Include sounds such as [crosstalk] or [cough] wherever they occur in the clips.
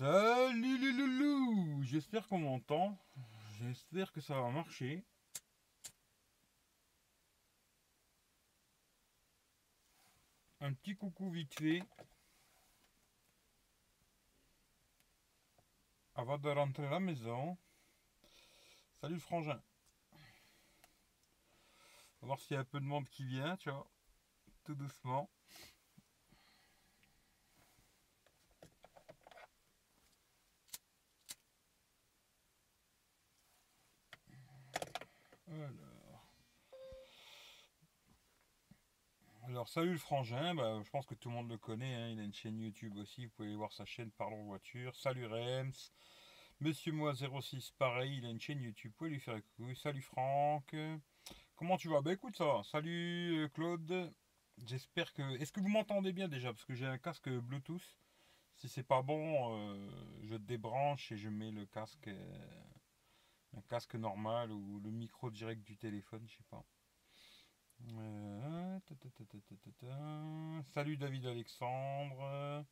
Salut les J'espère qu'on m'entend. J'espère que ça va marcher. Un petit coucou vite fait. Avant de rentrer à la maison. Salut frangin. On va voir s'il y a un peu de monde qui vient, tu vois. Tout doucement. Alors. Salut le frangin, bah, je pense que tout le monde le connaît, hein. il a une chaîne YouTube aussi, vous pouvez aller voir sa chaîne Parlons Voiture. Salut Rems, Monsieur Moi 06, pareil, il a une chaîne YouTube, vous pouvez lui faire un coucou. Salut Franck, comment tu vas? Bah écoute, ça. Salut euh, Claude, j'espère que... Est-ce que vous m'entendez bien déjà? Parce que j'ai un casque Bluetooth. Si c'est pas bon, euh, je débranche et je mets le casque... Euh, un casque normal ou le micro direct du téléphone, je sais pas. Euh, salut David Alexandre.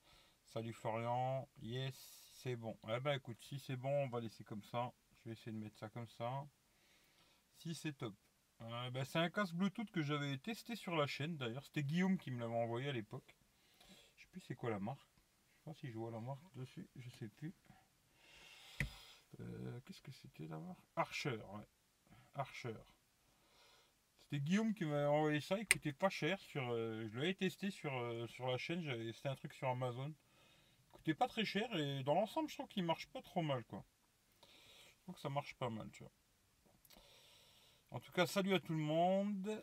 Salut Florian. Yes, c'est bon. Eh ben écoute, si c'est bon, on va laisser comme ça. Je vais essayer de mettre ça comme ça. Si c'est top. Euh, ben, c'est un casque Bluetooth que j'avais testé sur la chaîne d'ailleurs. C'était Guillaume qui me l'avait envoyé à l'époque. Je sais plus c'est quoi la marque. Je sais pas si je vois la marque dessus. Je sais plus. Euh, qu'est-ce que c'était là-bas Archer, ouais. Archer. C'était Guillaume qui m'a envoyé ça, il coûtait pas cher. Sur, euh, je l'avais testé sur, euh, sur la chaîne, c'était un truc sur Amazon. Il coûtait pas très cher et dans l'ensemble, je trouve qu'il marche pas trop mal, quoi. Je trouve que ça marche pas mal, tu vois. En tout cas, salut à tout le monde.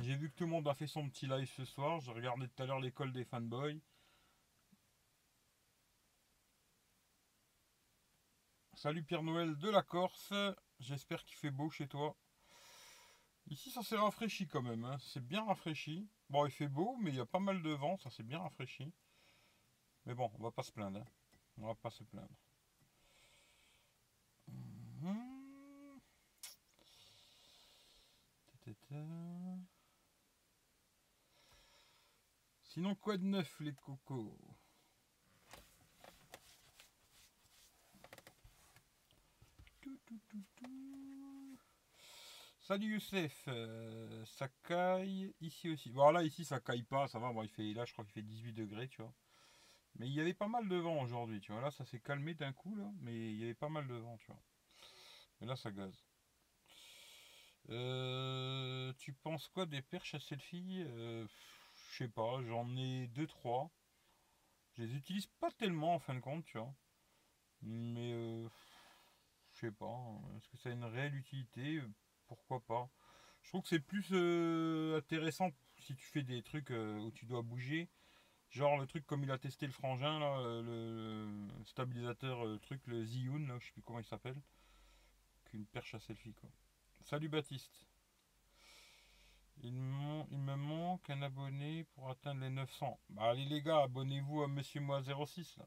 J'ai vu que tout le monde a fait son petit live ce soir. J'ai regardé tout à l'heure l'école des fanboys. Salut Pierre Noël de la Corse. J'espère qu'il fait beau chez toi. Ici, ça s'est rafraîchi quand même. Hein. C'est bien rafraîchi. Bon, il fait beau, mais il y a pas mal de vent. Ça s'est bien rafraîchi. Mais bon, on va pas se plaindre. Hein. On va pas se plaindre. Mhm. Sinon, quoi de neuf, les cocos? Salut Youssef, euh, ça caille ici aussi. Bon là ici ça caille pas, ça va, bon, il fait, là je crois qu'il fait 18 degrés, tu vois. Mais il y avait pas mal de vent aujourd'hui, tu vois. Là ça s'est calmé d'un coup là, mais il y avait pas mal de vent, tu vois. Mais là ça gaze. Euh, tu penses quoi des perches à selfie? Euh, Je sais pas, j'en ai 2-3. Je les utilise pas tellement en fin de compte, tu vois. Mais je sais pas. Hein. Est-ce que ça a une réelle utilité? Pourquoi pas? Je trouve que c'est plus euh, intéressant si tu fais des trucs euh, où tu dois bouger. Genre le truc comme il a testé le frangin, là, euh, le stabilisateur truc, le Ziyun, je sais plus comment il s'appelle. Qu'une perche à selfie quoi. Salut Baptiste. Il, me manque un abonné pour atteindre les 900. Bah allez les gars, abonnez-vous à Monsieur Moi 06 là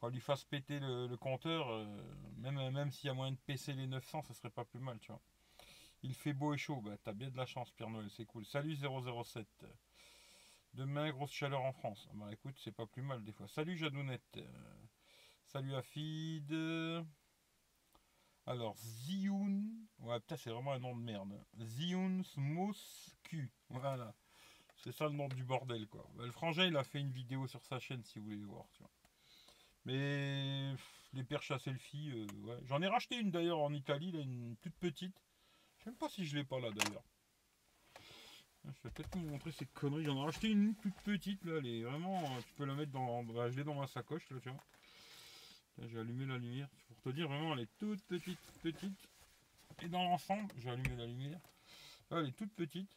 quand lui fasse péter le, compteur, euh, même, même s'il y a moyen de PC les 900, ça serait pas plus mal, tu vois. Il fait beau et chaud, bah t'as bien de la chance, Pierre Noël, c'est cool. Salut 007. Demain, grosse chaleur en France. Bah écoute, c'est pas plus mal des fois. Salut Jadounette. salut Afid. Alors, Zioun. Ouais, putain, c'est vraiment un nom de merde. Zioun Smooth Q. Voilà. C'est ça le nom du bordel, quoi. Bah, le frangin, il a fait une vidéo sur sa chaîne si vous voulez voir, tu vois. Mais les perches à selfie, euh, ouais. J'en ai racheté une d'ailleurs en Italie, une toute petite. Je sais même pas si je l'ai pas là d'ailleurs. Je vais peut-être vous montrer ces conneries. J'en ai racheté une toute petite là, elle est vraiment. Tu peux la mettre dans. Bah, je l'ai dans ma sacoche là, tu vois. j'ai allumé la lumière. Pour te dire vraiment, elle est toute petite, petite. Et dans l'ensemble, j'ai allumé la lumière. elle est toute petite.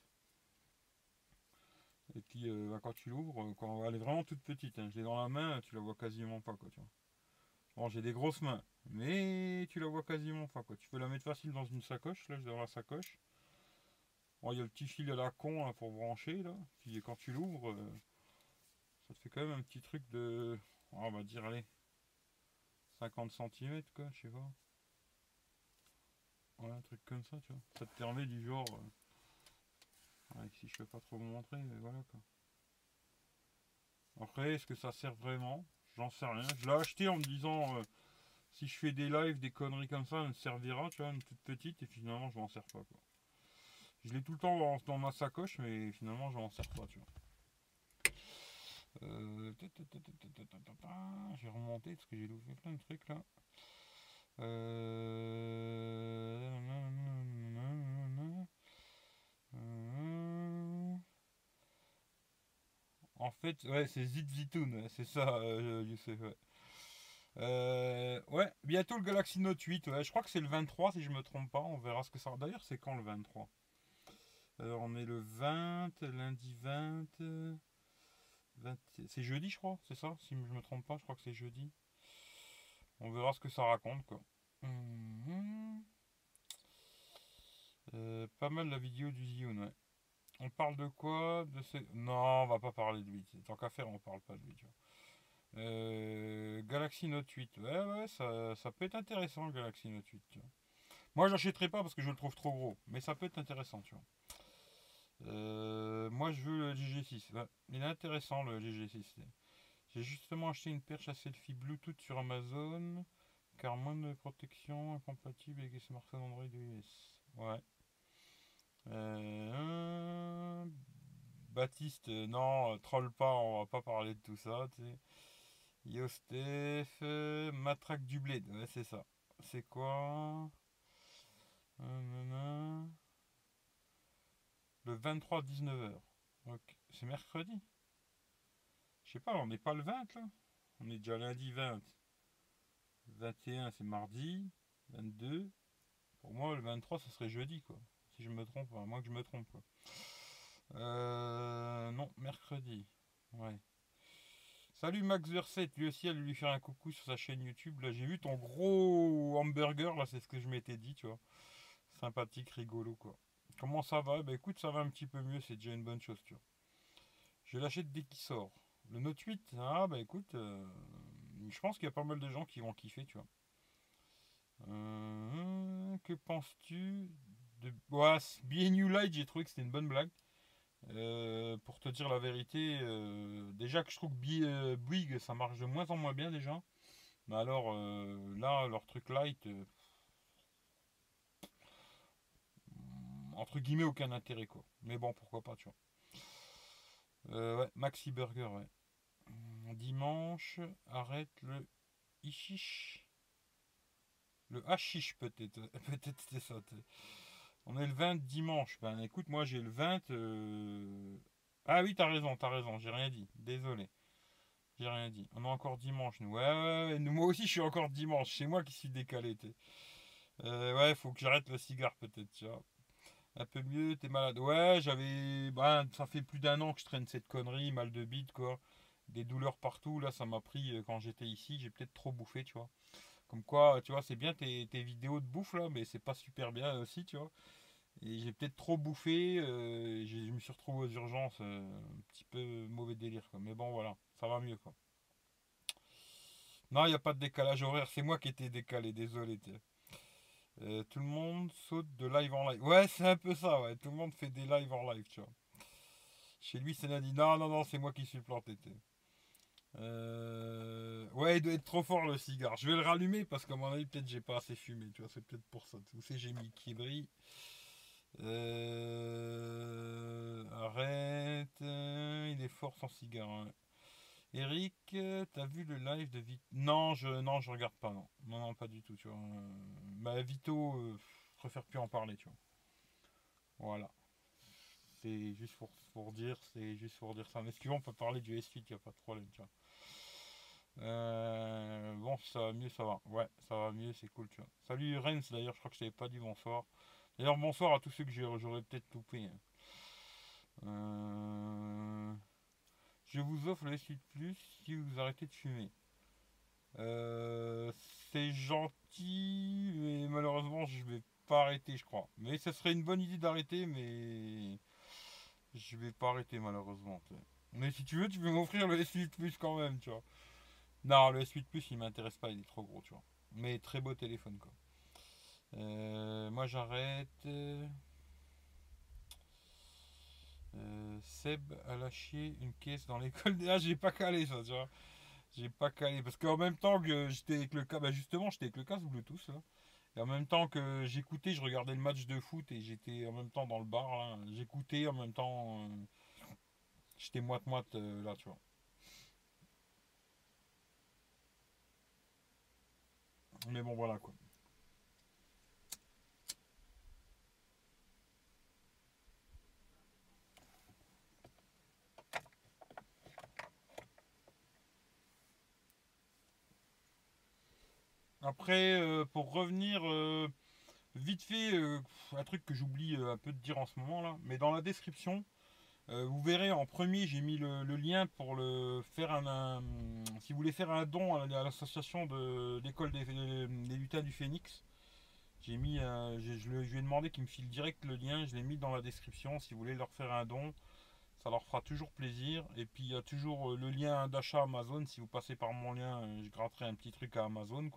Et puis euh, bah, quand tu l'ouvres, euh, quand elle est vraiment toute petite, hein, je l'ai dans la main, tu la vois quasiment pas quoi, tu vois. Bon, j'ai des grosses mains, mais tu la vois quasiment pas quoi. Tu peux la mettre facile dans une sacoche, là, dans la sacoche. Bon, il y a le petit fil à la con hein, pour brancher là. Puis quand tu l'ouvres, euh, ça te fait quand même un petit truc de, on va dire allez, 50 cm quoi, je sais pas. Ouais, un truc comme ça, tu vois. Ça te permet du genre si je peux pas trop vous montrer, mais voilà quoi. Après, est-ce que ça sert vraiment? J'en sais rien. Je l'ai acheté en me disant euh, si je fais des lives, des conneries comme ça, elle me servira, tu vois, une toute petite, et finalement je m'en sers pas quoi. Je l'ai tout le temps dans, ma sacoche, mais finalement je m'en sers pas, tu vois. Euh, je vais remonter parce que j'ai loupé plein de trucs là. En fait, ouais, c'est Zitzitoun, c'est ça, euh, Youssef. Ouais. Euh, ouais, bientôt le Galaxy Note 8. Ouais, je crois que c'est le 23 si je me trompe pas. On verra ce que ça. D'ailleurs, c'est quand le 23 euh, On est le 20, lundi 20. C'est jeudi, je crois, c'est ça? Si je me trompe pas, je crois que c'est jeudi. On verra ce que ça raconte, quoi. Mhm. Euh, pas mal la vidéo du Zion, ouais. On parle de quoi? De ces... Non, on va pas parler de lui. Tant qu'à faire, on parle pas de lui. Euh, Galaxy Note 8. Ouais, ouais, ça, ça, peut être intéressant, le Galaxy Note 8. Tu vois. Moi, j'achèterai pas parce que je le trouve trop gros. Mais ça peut être intéressant, tu vois. Euh, moi, je veux le GG6. il est intéressant, le GG6. J'ai justement acheté une perche à selfie Bluetooth sur Amazon. Car moins de protection incompatible avec les smartphones Android US. Ouais. Euh, Baptiste, non, troll pas, on va pas parler de tout ça. Tu. Yostef, euh, Matraque du bled, c'est ça. C'est quoi? Le 23 19h. C'est mercredi? Je sais pas, on n'est pas le 20 là? On est déjà lundi 20. 21 c'est mardi. 22. Pour moi le 23 ce serait jeudi quoi. Je me trompe, à moins que je me trompe. Euh, non, mercredi. Ouais. Salut Max Verset, lui aussi allait lui faire un coucou sur sa chaîne YouTube. Là j'ai vu ton gros hamburger, là c'est ce que je m'étais dit, tu vois. Sympathique, rigolo quoi. Comment ça va? Bah écoute, ça va un petit peu mieux, c'est déjà une bonne chose, tu vois. Je l'achète dès qu'il sort. Le Note 8, ah bah écoute, euh, je pense qu'il y a pas mal de gens qui vont kiffer, tu vois. Euh, que penses-tu de... Ouais, New Light, j'ai trouvé que c'était une bonne blague. Euh, pour te dire la vérité, euh, déjà que je trouve que euh, Bouygues ça marche de moins en moins bien déjà. Mais alors là, leur truc light, entre guillemets, aucun intérêt quoi. Mais bon, pourquoi pas, tu vois. ouais, Maxi Burger, ouais. Dimanche, arrête le Ishish. Le hashish peut-être. [laughs] peut-être c'était ça. On est le 20 dimanche. Ben écoute, moi j'ai le 20. Euh, ah oui, t'as raison, t'as raison, j'ai rien dit. Désolé. J'ai rien dit. On est encore dimanche, nous. Ouais, moi aussi je suis encore dimanche. C'est moi qui suis décalé. Euh, ouais, faut que j'arrête le cigare peut-être, tu vois. Un peu mieux, t'es malade. Ouais, j'avais. Ben, ça fait plus d'un an que je traîne cette connerie, mal de bite, quoi. Des douleurs partout. Là, ça m'a pris euh, quand j'étais ici. J'ai peut-être trop bouffé, tu vois. Comme quoi, tu vois, c'est bien tes, tes, vidéos de bouffe là, mais c'est pas super bien aussi, tu vois. Et j'ai peut-être trop bouffé, euh, je me suis retrouvé aux urgences, euh, un petit peu mauvais délire quoi. Mais bon voilà, ça va mieux quoi. Non, il n'y a pas de décalage horaire, c'est moi qui étais décalé, désolé. Euh, tout le monde saute de live en live. Ouais, c'est un peu ça, ouais. Tout le monde fait des lives en live, tu vois. Chez lui, c'est dit non, non, non, c'est moi qui suis planté. ouais, il doit être trop fort le cigare. Je vais le rallumer parce qu'à mon avis, peut-être j'ai pas assez fumé, tu vois. C'est peut-être pour ça. Tu sais, j'ai mis qui brille. Euh, arrête, euh, il est fort sans cigare. Hein. Eric, t'as vu le live de Vito Non, je non, je regarde pas, non. Non, non, pas du tout, tu vois. Bah, Vito, euh, je préfère plus en parler, tu vois. Voilà. C'est juste pour, pour dire, c'est juste pour dire ça. Mais ce on peut parler du S8, il a pas de problème, tu vois. bon, ça va mieux, ça va. Ouais, ça va mieux, c'est cool, tu vois. Salut Rennes, d'ailleurs, je crois que je t'avais pas dit bonsoir. D'ailleurs, bonsoir à tous ceux que j'aurais peut-être loupé. Hein. Euh, je vous offre le S8 Plus si vous arrêtez de fumer. Euh, c'est gentil, mais malheureusement, je vais pas arrêter, je crois. Mais ça serait une bonne idée d'arrêter, mais je vais pas arrêter, malheureusement. Mais si tu veux, tu peux m'offrir le S8 Plus quand même, tu vois. Non, le S8 Plus, il m'intéresse pas, il est trop gros, tu vois. Mais très beau téléphone, quoi. Euh, moi j'arrête. Euh, Seb a lâché une caisse dans l'école. Ah, j'ai pas calé ça, tu vois. J'ai pas calé. Parce qu'en même temps que j'étais avec le casque, bah justement, j'étais avec le casque Bluetooth là. Et en même temps que j'écoutais, je regardais le match de foot et j'étais en même temps dans le bar. J'écoutais en même temps. Euh, j'étais moite-moite euh, là, tu vois. Mais bon, voilà quoi. Après, euh, pour revenir euh, vite fait, euh, un truc que j'oublie un peu de dire en ce moment là, mais dans la description, vous verrez en premier, j'ai mis le, lien pour le faire un, si vous voulez faire un don à, l'association de l'école des, lutins du Phénix. J'ai mis, je, je, lui ai demandé qu'il me file direct le lien, je l'ai mis dans la description si vous voulez leur faire un don ça leur fera toujours plaisir. Et puis il y a toujours le lien d'achat Amazon. Si vous passez par mon lien, je gratterai un petit truc à Amazon.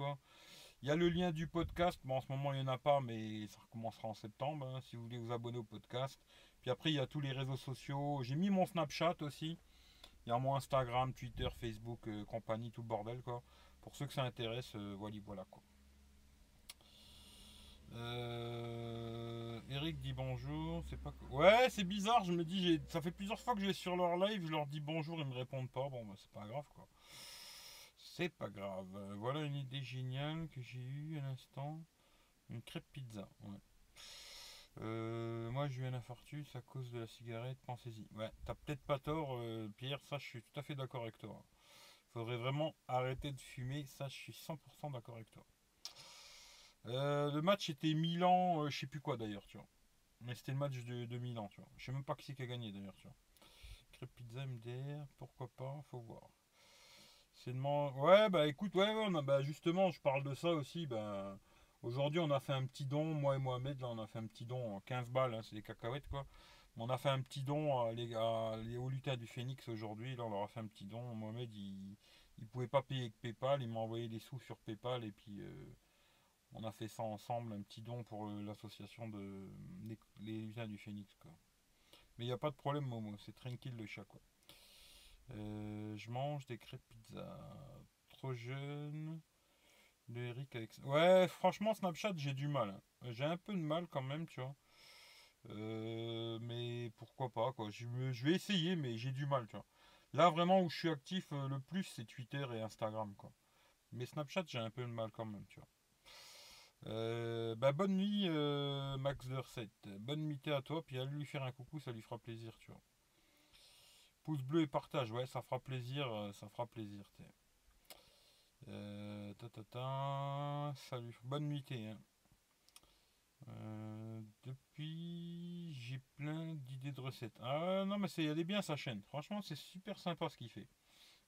Il y a le lien du podcast. Bon, en ce moment, il n'y en a pas, mais ça recommencera en septembre. Hein, si vous voulez vous abonner au podcast. Puis après, il y a tous les réseaux sociaux. J'ai mis mon Snapchat aussi. Il y a mon Instagram, Twitter, Facebook, euh, compagnie, tout le bordel. Pour ceux que ça intéresse, euh, voilà, voilà. Euh, Dit bonjour. C'est pas. Ouais, c'est bizarre. Je me dis, ça fait plusieurs fois que je vais sur leur live. Je leur dis bonjour, ils me répondent pas. Bon, bah, c'est pas grave, quoi. C'est pas grave. Voilà une idée géniale que j'ai eue à l'instant. Une crêpe pizza. Euh, moi j'ai eu un infarctus à cause de la cigarette, pensez-y. Ouais, t'as peut-être pas tort, euh, Pierre, ça je suis tout à fait d'accord avec toi. Faudrait vraiment arrêter de fumer, ça je suis 100% d'accord avec toi. Euh, le match était Milan, je sais plus quoi d'ailleurs, tu vois. Mais c'était le match de, Milan, tu vois. Je sais même pas qui c'est qui a gagné d'ailleurs, tu vois. Crêpe pizza MDR, pourquoi pas, faut voir. C'est Ouais, bah écoute, ouais, ouais bah, justement, je parle de ça aussi. Bah, aujourd'hui, on a fait un petit don, moi et Mohamed, là, on a fait un petit don, 15 balles, hein, c'est des cacahuètes, quoi. On a fait un petit don à les, à hauts du Phoenix aujourd'hui. Là, on leur a fait un petit don. Mohamed, il, il pouvait pas payer avec PayPal. Il m'a envoyé des sous sur PayPal. Et puis, euh, on a fait ça ensemble. Un petit don pour euh, l'association de les, du Phoenix, quoi. Mais il n'y a pas de problème, Momo. C'est tranquille le chat, quoi. Euh, je mange des crêpes pizza. Trop jeune. De Eric avec. Ouais, franchement, Snapchat, j'ai du mal. J'ai un peu de mal quand même, tu vois. Euh, mais pourquoi pas, quoi. Je, vais essayer, mais j'ai du mal, tu vois. Là, vraiment, où je suis actif le plus, c'est Twitter et Instagram. Mais Snapchat, j'ai un peu de mal quand même, tu vois. Bah, bonne nuit, Max Verset. Bonne nuit à toi, puis à lui faire un coucou, ça lui fera plaisir, tu vois. Pouce bleu et partage, ouais, ça fera plaisir, euh, ça fera plaisir. Euh, ta, ta, salut, bonne nuit. Hein. Euh, depuis, j'ai plein d'idées de recettes. Ah non, mais c'est, elle est bien sa chaîne. Franchement, c'est super sympa ce qu'il fait.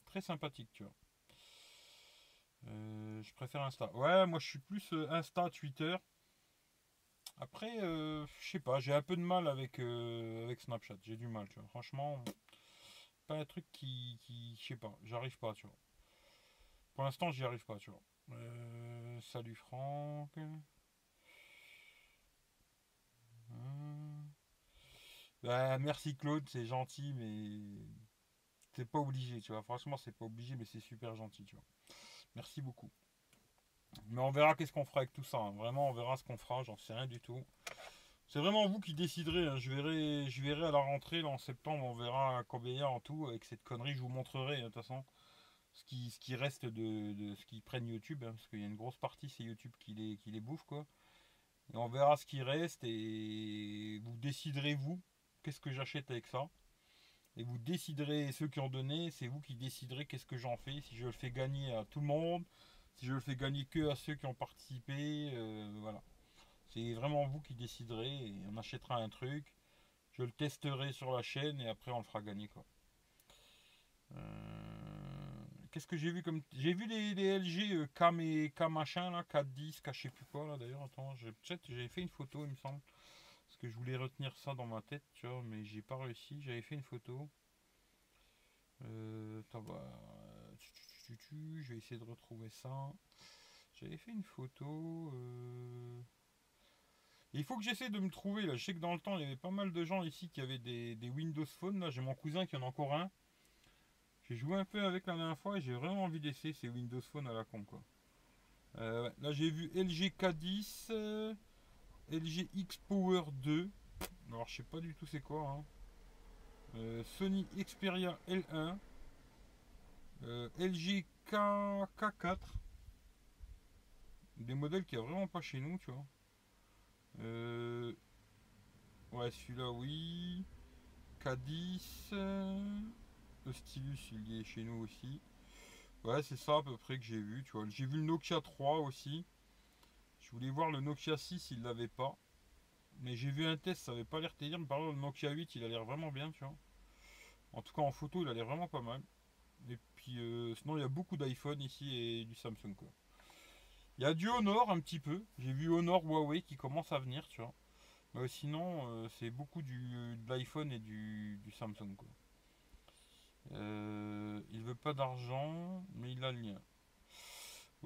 Très sympathique, tu vois. Je préfère Insta. Ouais, moi je suis plus Insta, Twitter. Après, je sais pas, j'ai un peu de mal avec, avec Snapchat. J'ai du mal, tu vois. Franchement pas un truc qui, je sais pas, j'arrive pas, tu vois. Pour l'instant, j'y arrive pas, tu vois. Euh, salut Franck. Hum. Bah, merci Claude, c'est gentil, mais c'est pas obligé, tu vois. Franchement, c'est pas obligé, mais c'est super gentil, tu vois. Merci beaucoup. Mais on verra qu'est-ce qu'on fera avec tout ça. Hein. Vraiment, on verra ce qu'on fera, j'en sais rien du tout. C'est vraiment vous qui déciderez. Hein. Je, verrai, je verrai à la rentrée, en septembre, on verra combien en tout avec cette connerie. Je vous montrerai, hein, de toute façon, ce qui, reste de, ce qui prennent YouTube. Parce qu'il y a une grosse partie, c'est YouTube qui les, qui les bouffe. Quoi. Et on verra ce qui reste et vous déciderez, vous, qu'est-ce que j'achète avec ça. Et vous déciderez, ceux qui ont donné, c'est vous qui déciderez qu'est-ce que j'en fais. Si je le fais gagner à tout le monde, si je le fais gagner que à ceux qui ont participé. Euh, voilà. C'est vraiment vous qui déciderez et on achètera un truc. Je le testerai sur la chaîne et après on le fera gagner quoi. Euh, qu'est-ce que j'ai vu comme. J'ai vu les, LG euh, K, et K machin là, K10, K je sais plus quoi là d'ailleurs. Attends, j'avais fait une photo il me semble. Que je voulais retenir ça dans ma tête, tu vois, mais j'ai pas réussi. J'avais fait une photo. Euh, je vais essayer de retrouver ça. J'avais fait une photo. Euh, il faut que j'essaie de me trouver, là. Je sais que dans le temps, il y avait pas mal de gens ici qui avaient des, des Windows Phone. Là, j'ai mon cousin qui en a encore un. J'ai joué un peu avec la dernière fois et j'ai vraiment envie d'essayer ces Windows Phone à la con, quoi. Euh, là, j'ai vu LG K10, euh, LG X Power 2. Alors, je sais pas du tout c'est quoi. hein. Euh, Sony Xperia L1. euh, LG K, K4. Des modèles qu'il n'y a vraiment pas chez nous, tu vois. Euh, ouais, celui-là, oui. K10. euh, le stylus, il est chez nous aussi. Ouais, c'est ça à peu près que j'ai vu, tu vois. J'ai vu le Nokia 3 aussi. Je voulais voir le Nokia 6, il l'avait pas. Mais j'ai vu un test, ça avait pas l'air terrible. Par contre, le Nokia 8, il a l'air vraiment bien, tu vois. En tout cas, en photo, il a l'air vraiment pas mal. Et puis, euh, sinon, il y a beaucoup d'iPhone ici et du Samsung. Il y a du Honor un petit peu. J'ai vu Honor Huawei qui commence à venir, tu vois. Mais sinon, euh, c'est beaucoup du, de l'iPhone et du, du Samsung, quoi. Euh, il veut pas d'argent, mais il a le lien.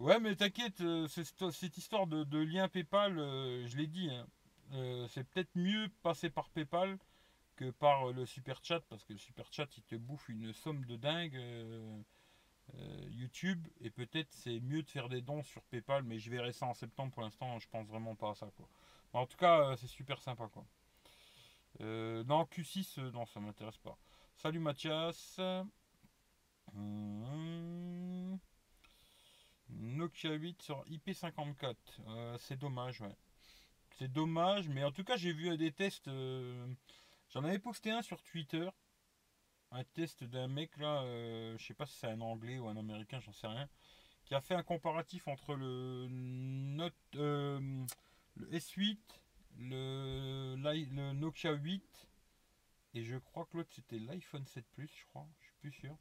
Ouais, mais t'inquiète, euh, cette, histoire de, lien PayPal, euh, je l'ai dit, hein, euh, c'est peut-être mieux passer par PayPal que par le super chat, parce que le super chat il te bouffe une somme de dingue YouTube, et peut-être c'est mieux de faire des dons sur PayPal, mais je verrai ça en septembre. Pour l'instant, je pense vraiment pas à ça, quoi. En tout cas, c'est super sympa, quoi. Non, Q6, euh, non, ça m'intéresse pas. Salut Mathias. Hum. Nokia 8 sur IP54. Euh, c'est dommage, ouais. C'est dommage, mais en tout cas, j'ai vu des tests. euh, J'en avais posté un sur Twitter. Un test d'un mec là, euh, je sais pas si c'est un anglais ou un américain, j'en sais rien, qui a fait un comparatif entre le Note, le S8, le, l'i- le Nokia 8 et je crois que l'autre c'était l'iPhone 7 Plus, je crois, je suis plus sûr.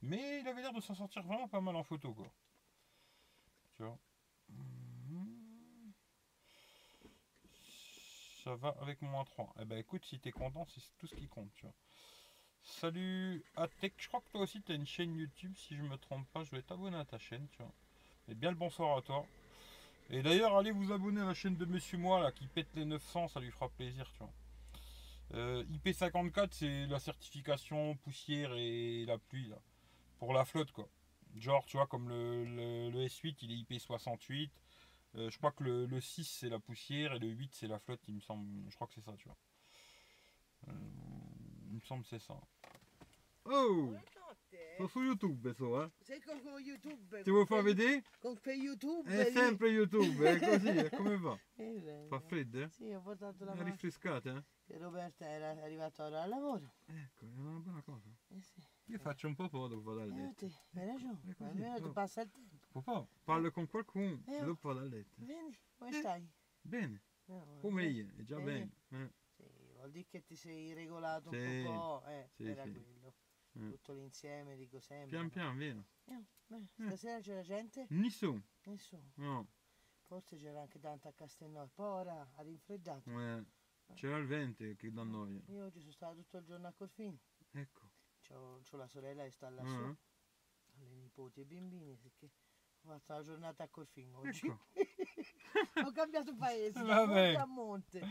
Mais il avait l'air de s'en sortir vraiment pas mal en photo quoi. Ça va avec mon A3. Eh ben écoute, si t'es content, c'est tout ce qui compte, tu vois. Salut Atech, je crois que toi aussi tu as une chaîne YouTube, si je me trompe pas, je vais t'abonner à ta chaîne, tu vois. Et bien le bonsoir à toi. Et d'ailleurs, allez vous abonner à la chaîne de Monsieur Moi là, qui pète les 900, ça lui fera plaisir, tu vois. Euh, IP54, c'est la certification poussière et la pluie. Pour la flotte quoi. Genre, tu vois, comme le, le- le S8, il est IP68. Euh, je crois que le, le 6 c'est la poussière et le 8 c'est la flotte, il me semble. Je crois que c'est ça, tu vois. Euh, il me semble que c'est ça. Oh Buonanotte. Sto su YouTube adesso, eh? Sei con con YouTube. Ti vuoi far vedere? Con Fe YouTube. È sempre YouTube, è così, eh, come va? Beh, Fa freddo, eh? Sì, ho portato la È rinfrescata, eh? Che Roberta era arrivata ora al lavoro. Ecco, è una buona cosa. Eh sì. Io faccio un po' po' dopo a Eh, letto. hai ragione. Così, Almeno ti oh. passa il tempo. Papà, parlo con qualcuno Eh, e dopo a letto. Vedi, come Eh. stai? Bene, No, come eh, io, è già Eh. bene. eh. Sì, vuol dire che ti sei regolato Sì, un po'. Eh, sì, era sì. quello. Mm. Tutto l'insieme, dico sempre. Pian piano, vero? Eh, stasera c'era gente? Nessuno, Nessuno. no. Forse c'era anche tanta a Castelnau. Poi ora ha rinfreddato. Eh, c'era il vento che dà noia. Io oggi sono stato tutto il giorno a Corfino. Ecco. C'ho la sorella che sta lassù, Ah, alle nipoti e bambini, perché ho fatto la giornata a Corfino oggi. Ecco. [laughs] ho cambiato paese, da monte a monte.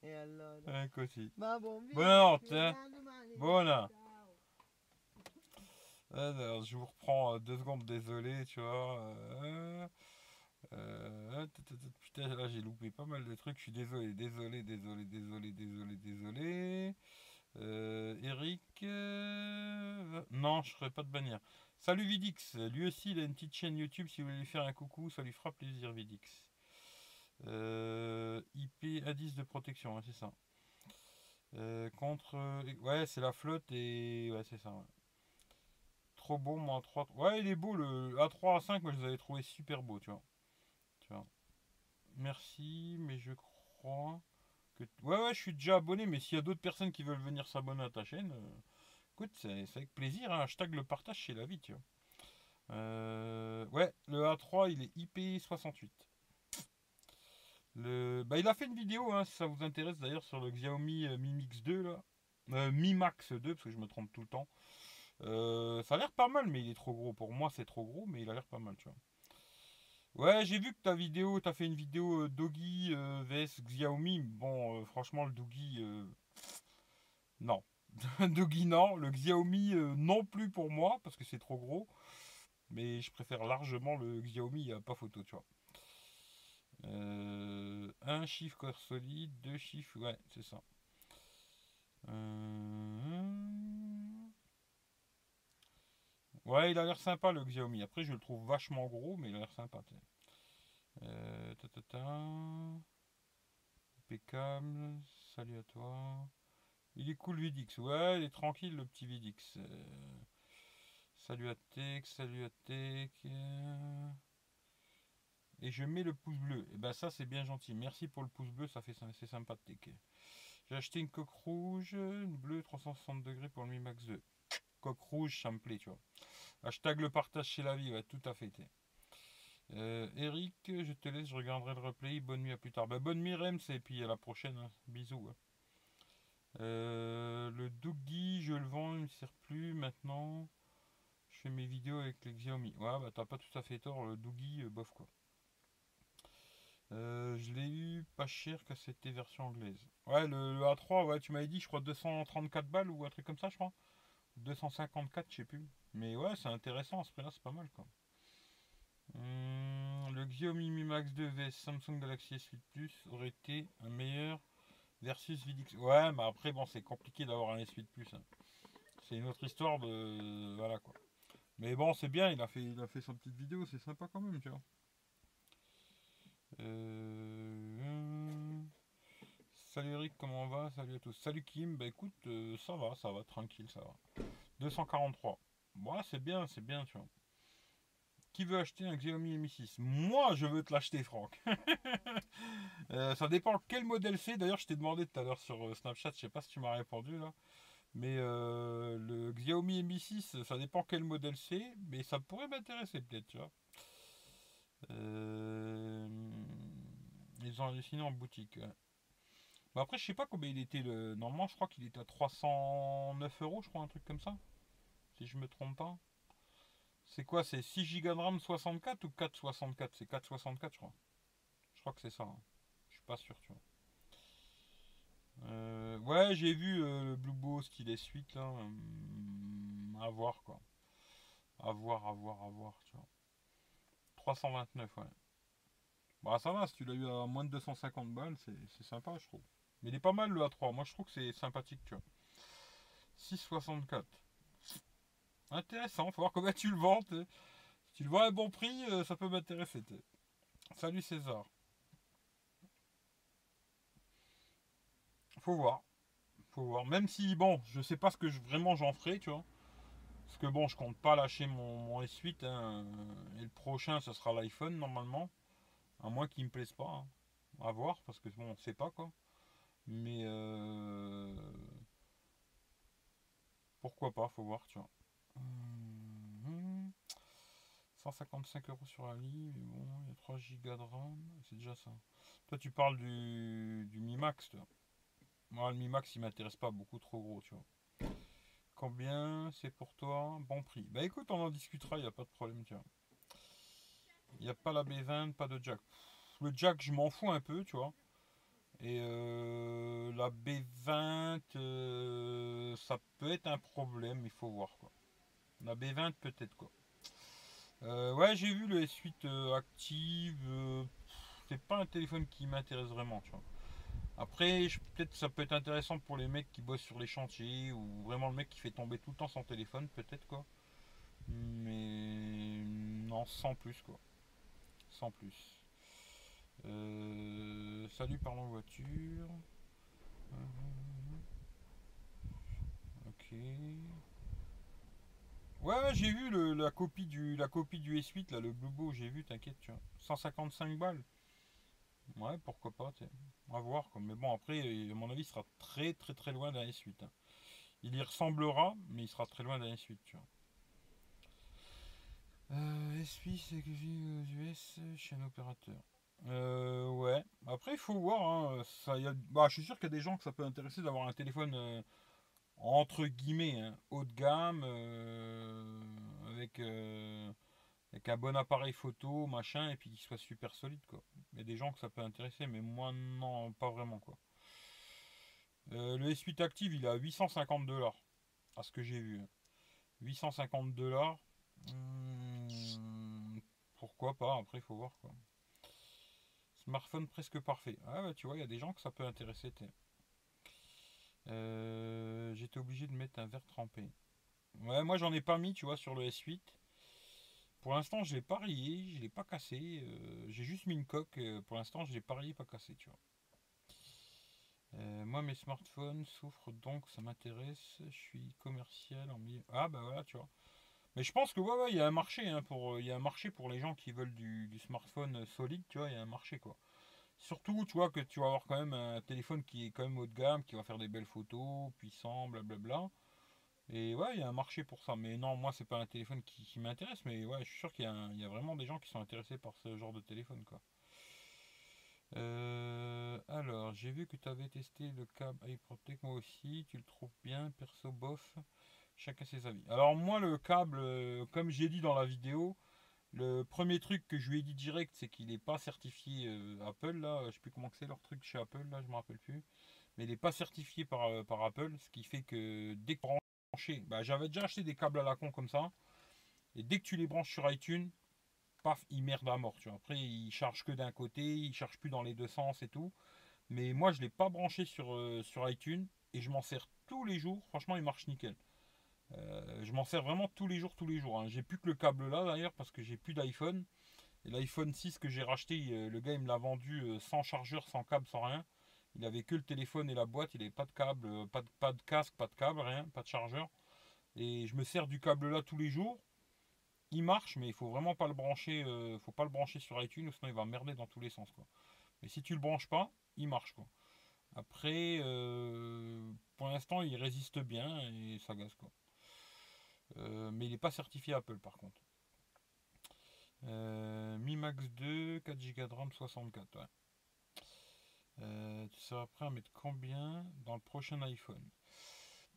E allora... Così. Ma buon via. Buonanotte, eh. Buona. Alors, je vous reprends euh, deux secondes, désolé, tu vois. euh, euh, putain, là j'ai loupé pas mal de trucs, je suis désolé, désolé, désolé, désolé, désolé, désolé. Euh, Eric, euh, non, je ferai pas de bannière. Salut Vidix, lui aussi il a une petite chaîne YouTube, si vous voulez lui faire un coucou, ça lui fera plaisir Vidix. Euh, IP indice de protection, c'est ça. Contre, ouais, c'est la flotte et ouais, c'est ça. ouais. Trop beau, moi, 3. Ouais, il est beau, le A3, A5, moi je les avais trouvés super beaux, tu vois. Tu vois. Merci, mais je crois Ouais, ouais, je suis déjà abonné, mais s'il y a d'autres personnes qui veulent venir s'abonner à ta chaîne, euh, écoute, c'est avec plaisir, hein, hashtag le partage, c'est la vie, tu vois. Euh, ouais, le A3, il est IP68. Le... Bah, il a fait une vidéo, hein, si ça vous intéresse d'ailleurs, sur le Xiaomi euh, Mi Mix 2, là. Mi Max 2, parce que je me trompe tout le temps. Ça a l'air pas mal, mais il est trop gros. Pour moi, c'est trop gros, mais il a l'air pas mal, tu vois. Ouais, j'ai vu que ta vidéo, t'as fait une vidéo euh, Doggy euh, vs Xiaomi. Bon, euh, franchement, le Doggy, non. [laughs] Doggy, non. Le Xiaomi, non plus pour moi, parce que c'est trop gros. Mais je préfère largement le Xiaomi, a pas photo, tu vois. Un chiffre solide, deux chiffres, ouais, c'est ça. Ouais, il a l'air sympa le Xiaomi. Après, je le trouve vachement gros, mais il a l'air sympa. Euh, ta, ta, ta. Salut à toi. Il est cool Vidix. Ouais, il est tranquille le petit Vidix. Euh, salut à Tech, salut à Tech. Et je mets le pouce bleu. Et ben ça c'est bien gentil. Merci pour le pouce bleu, ça fait c'est sympa de. J'ai acheté une coque rouge, une bleue 360 degrés pour le Mi Max 2. Coque rouge, ça me plaît, tu vois. Hashtag le partage chez la vie, ouais, tout à fait. Euh, Eric, je te laisse, je regarderai le replay. Bonne nuit, à plus tard. Bah, bonne nuit, Rems, et puis à la prochaine. hein. Bisous. Euh, le Doogie, je le vends, il me sert plus maintenant. Je fais mes vidéos avec les Xiaomi. Ouais, bah t'as pas tout à fait tort, le Doogie, euh, bof quoi. Euh, je l'ai eu pas cher qu'à cette version anglaise. Ouais, le, le A3, ouais, tu m'avais dit, je crois 234 balles ou un truc comme ça, je crois. 254, je sais plus. Mais ouais, c'est intéressant, à ce prix-là, c'est pas mal quoi. Hum, le Xiaomi Mi Max 2 vs Samsung Galaxy S8 Plus aurait été un meilleur versus Vidix. Ouais, mais après, bon, c'est compliqué d'avoir un S8 Plus. hein. C'est une autre histoire de. Voilà quoi. Mais bon, c'est bien, il a fait, il a fait sa petite vidéo, c'est sympa quand même, tu vois. Euh, Salut Eric, comment on va? Salut à tous. Salut Kim, bah écoute, euh, ça va, ça va, tranquille, ça va. 243. Ouais, c'est bien, c'est bien, tu vois. Qui veut acheter un Xiaomi Mi 6 Moi, je veux te l'acheter, Franck. [laughs] Euh, ça dépend quel modèle c'est. D'ailleurs, je t'ai demandé tout à l'heure sur euh, Snapchat, je sais pas si tu m'as répondu là. Mais euh, le Xiaomi Mi 6, ça dépend quel modèle c'est, mais ça pourrait m'intéresser peut-être, tu vois. Ils ont halluciné en boutique. après, je sais pas combien il était le. Normalement, je crois qu'il était à 309 euros, je crois, un truc comme ça. Si je me trompe pas. C'est quoi C'est 6 Go de RAM 64 ou 464 C'est 464, je crois. Je crois que c'est ça. hein. Je suis pas sûr, tu vois. Euh, ouais, j'ai vu euh, le Blue Bow style S8 là. hum, à voir quoi. À voir, à voir, à voir, tu vois. 329, ouais. Bah ça va, si tu l'as eu à moins de 250 balles, c'est sympa, je trouve. Mais il est pas mal le A3, moi je trouve que c'est sympathique, tu vois. 6,64. Intéressant, faut voir combien tu le vends. Si tu le vends à un bon prix, euh, ça peut m'intéresser. Salut César. Faut voir. Faut voir. Même si, bon, je sais pas ce que je- vraiment j'en ferai, tu vois. Parce que bon, je compte pas lâcher mon, mon S8. hein, et le prochain, ce sera l'iPhone normalement. À moins qu'il me plaise pas. hein. À voir, parce que bon, on sait pas quoi. Mais euh, pourquoi pas, faut voir, tu vois. Hum, 155 euros sur ligne, mais bon, il y a 3 gigas de RAM, c'est déjà ça. Toi, tu parles du, du Mi Max, toi. Moi, le Mi Max, il m'intéresse pas beaucoup trop gros, tu vois. Combien c'est pour toi? Bon prix. Bah écoute, on en discutera, il n'y a pas de problème, tu vois. Il n'y a pas la B20, pas de jack. Le jack, je m'en fous un peu, tu vois. Et euh, la B20, euh, ça peut être un problème, il faut voir quoi. La B20 peut-être quoi. Euh, ouais, j'ai vu le S8 euh, Active. euh, c'est pas un téléphone qui m'intéresse vraiment. Après, peut-être ça peut être intéressant pour les mecs qui bossent sur les chantiers ou vraiment le mec qui fait tomber tout le temps son téléphone, peut-être quoi. Mais non, sans plus quoi. Sans plus. Salut, parlons voiture. Ok. Ouais, ouais, j'ai vu le- la copie du la copie du S8 là, le Blue Bow, j'ai vu, t'inquiète, tu vois. 155 balles. Ouais, pourquoi pas. À voir quoi. Mais bon, après, à mon avis, il sera très très très loin d'un S8. hein. Il y ressemblera, mais il sera très loin d'un S8, tu vois. Euh, S8, c'est que j'ai aux US chez un opérateur. Euh, ouais. Après, il faut voir. hein, Ça, y a... bah, je suis sûr qu'il y a des gens que ça peut intéresser d'avoir un téléphone euh, entre guillemets hein, haut de gamme euh, avec euh, avec un bon appareil photo, machin, et puis qui soit super solide, quoi. Il y a des gens que ça peut intéresser, mais moi, non, pas vraiment, quoi. Euh, le S8 Active, il est à 850 dollars, à ce que j'ai vu. 850 dollars. Hmm, pourquoi pas, après, il faut voir, quoi. Smartphone presque parfait. Ah, bah, tu vois, il y a des gens que ça peut intéresser, euh, J'étais obligé de mettre un verre trempé. Ouais, moi, j'en ai pas mis, tu vois, sur le S8. Pour l'instant, je l'ai pas rayé, je l'ai pas cassé. Euh, j'ai juste mis une coque. Euh, pour l'instant, je l'ai pas rayé, pas cassé, tu vois. Moi, mes smartphones souffrent donc, ça m'intéresse. Je suis commercial en milieu. Ah bah voilà, tu vois. Mais je pense que ouais, ouais, il y a un marché hein, pour, il y a un marché pour les gens qui veulent du, smartphone solide, tu vois. Il y a un marché quoi. Surtout, tu vois que tu vas avoir quand même un téléphone qui est quand même haut de gamme, qui va faire des belles photos, puissant, blablabla. Et ouais, il y a un marché pour ça. Mais non, moi, c'est pas un téléphone qui, m'intéresse. Mais ouais, je suis sûr qu'il y, a vraiment des gens qui sont intéressés par ce genre de téléphone. Euh, alors, j'ai vu que tu avais testé le câble iProtect, moi aussi. Tu le trouves bien, perso bof. Chacun ses avis. Alors, moi, le câble, euh, comme j'ai dit dans la vidéo, le premier truc que je lui ai dit direct, c'est qu'il n'est pas certifié euh, Apple. Là, je sais plus comment c'est leur truc chez Apple, là, je me rappelle plus. Mais il n'est pas certifié par, par Apple, ce qui fait que dès que bah, j'avais déjà acheté des câbles à la con comme ça. Et dès que tu les branches sur iTunes, paf, ils merdent à mort. Tu vois. Après, ils chargent que d'un côté, ils chargent plus dans les deux sens et tout. Mais moi, je ne l'ai pas branché sur, euh, sur iTunes et je m'en sers tous les jours. Franchement, il marche nickel. Euh, je m'en sers vraiment tous les jours, tous les jours. Hein. J'ai plus que le câble là d'ailleurs parce que j'ai plus d'iPhone. L'iPhone 6 que j'ai racheté, euh, le gars il me l'a vendu sans chargeur, sans câble, sans rien. Il avait que le téléphone et la boîte, il n'avait pas de câble, euh, pas de, casque, pas de câble, rien, pas de chargeur. Et je me sers du câble là tous les jours. Il marche, mais il faut vraiment pas le brancher, euh, faut pas le brancher sur iTunes, sinon il va merder dans tous les sens. Mais si tu le branches pas, il marche. Après, euh, pour l'instant, il résiste bien et ça gaze. Quoi. Mais il n'est pas certifié Apple par contre. Mi Max 2, 4 Go de RAM, 64. Ouais. Euh, tu seras prêt à mettre combien dans le prochain iPhone?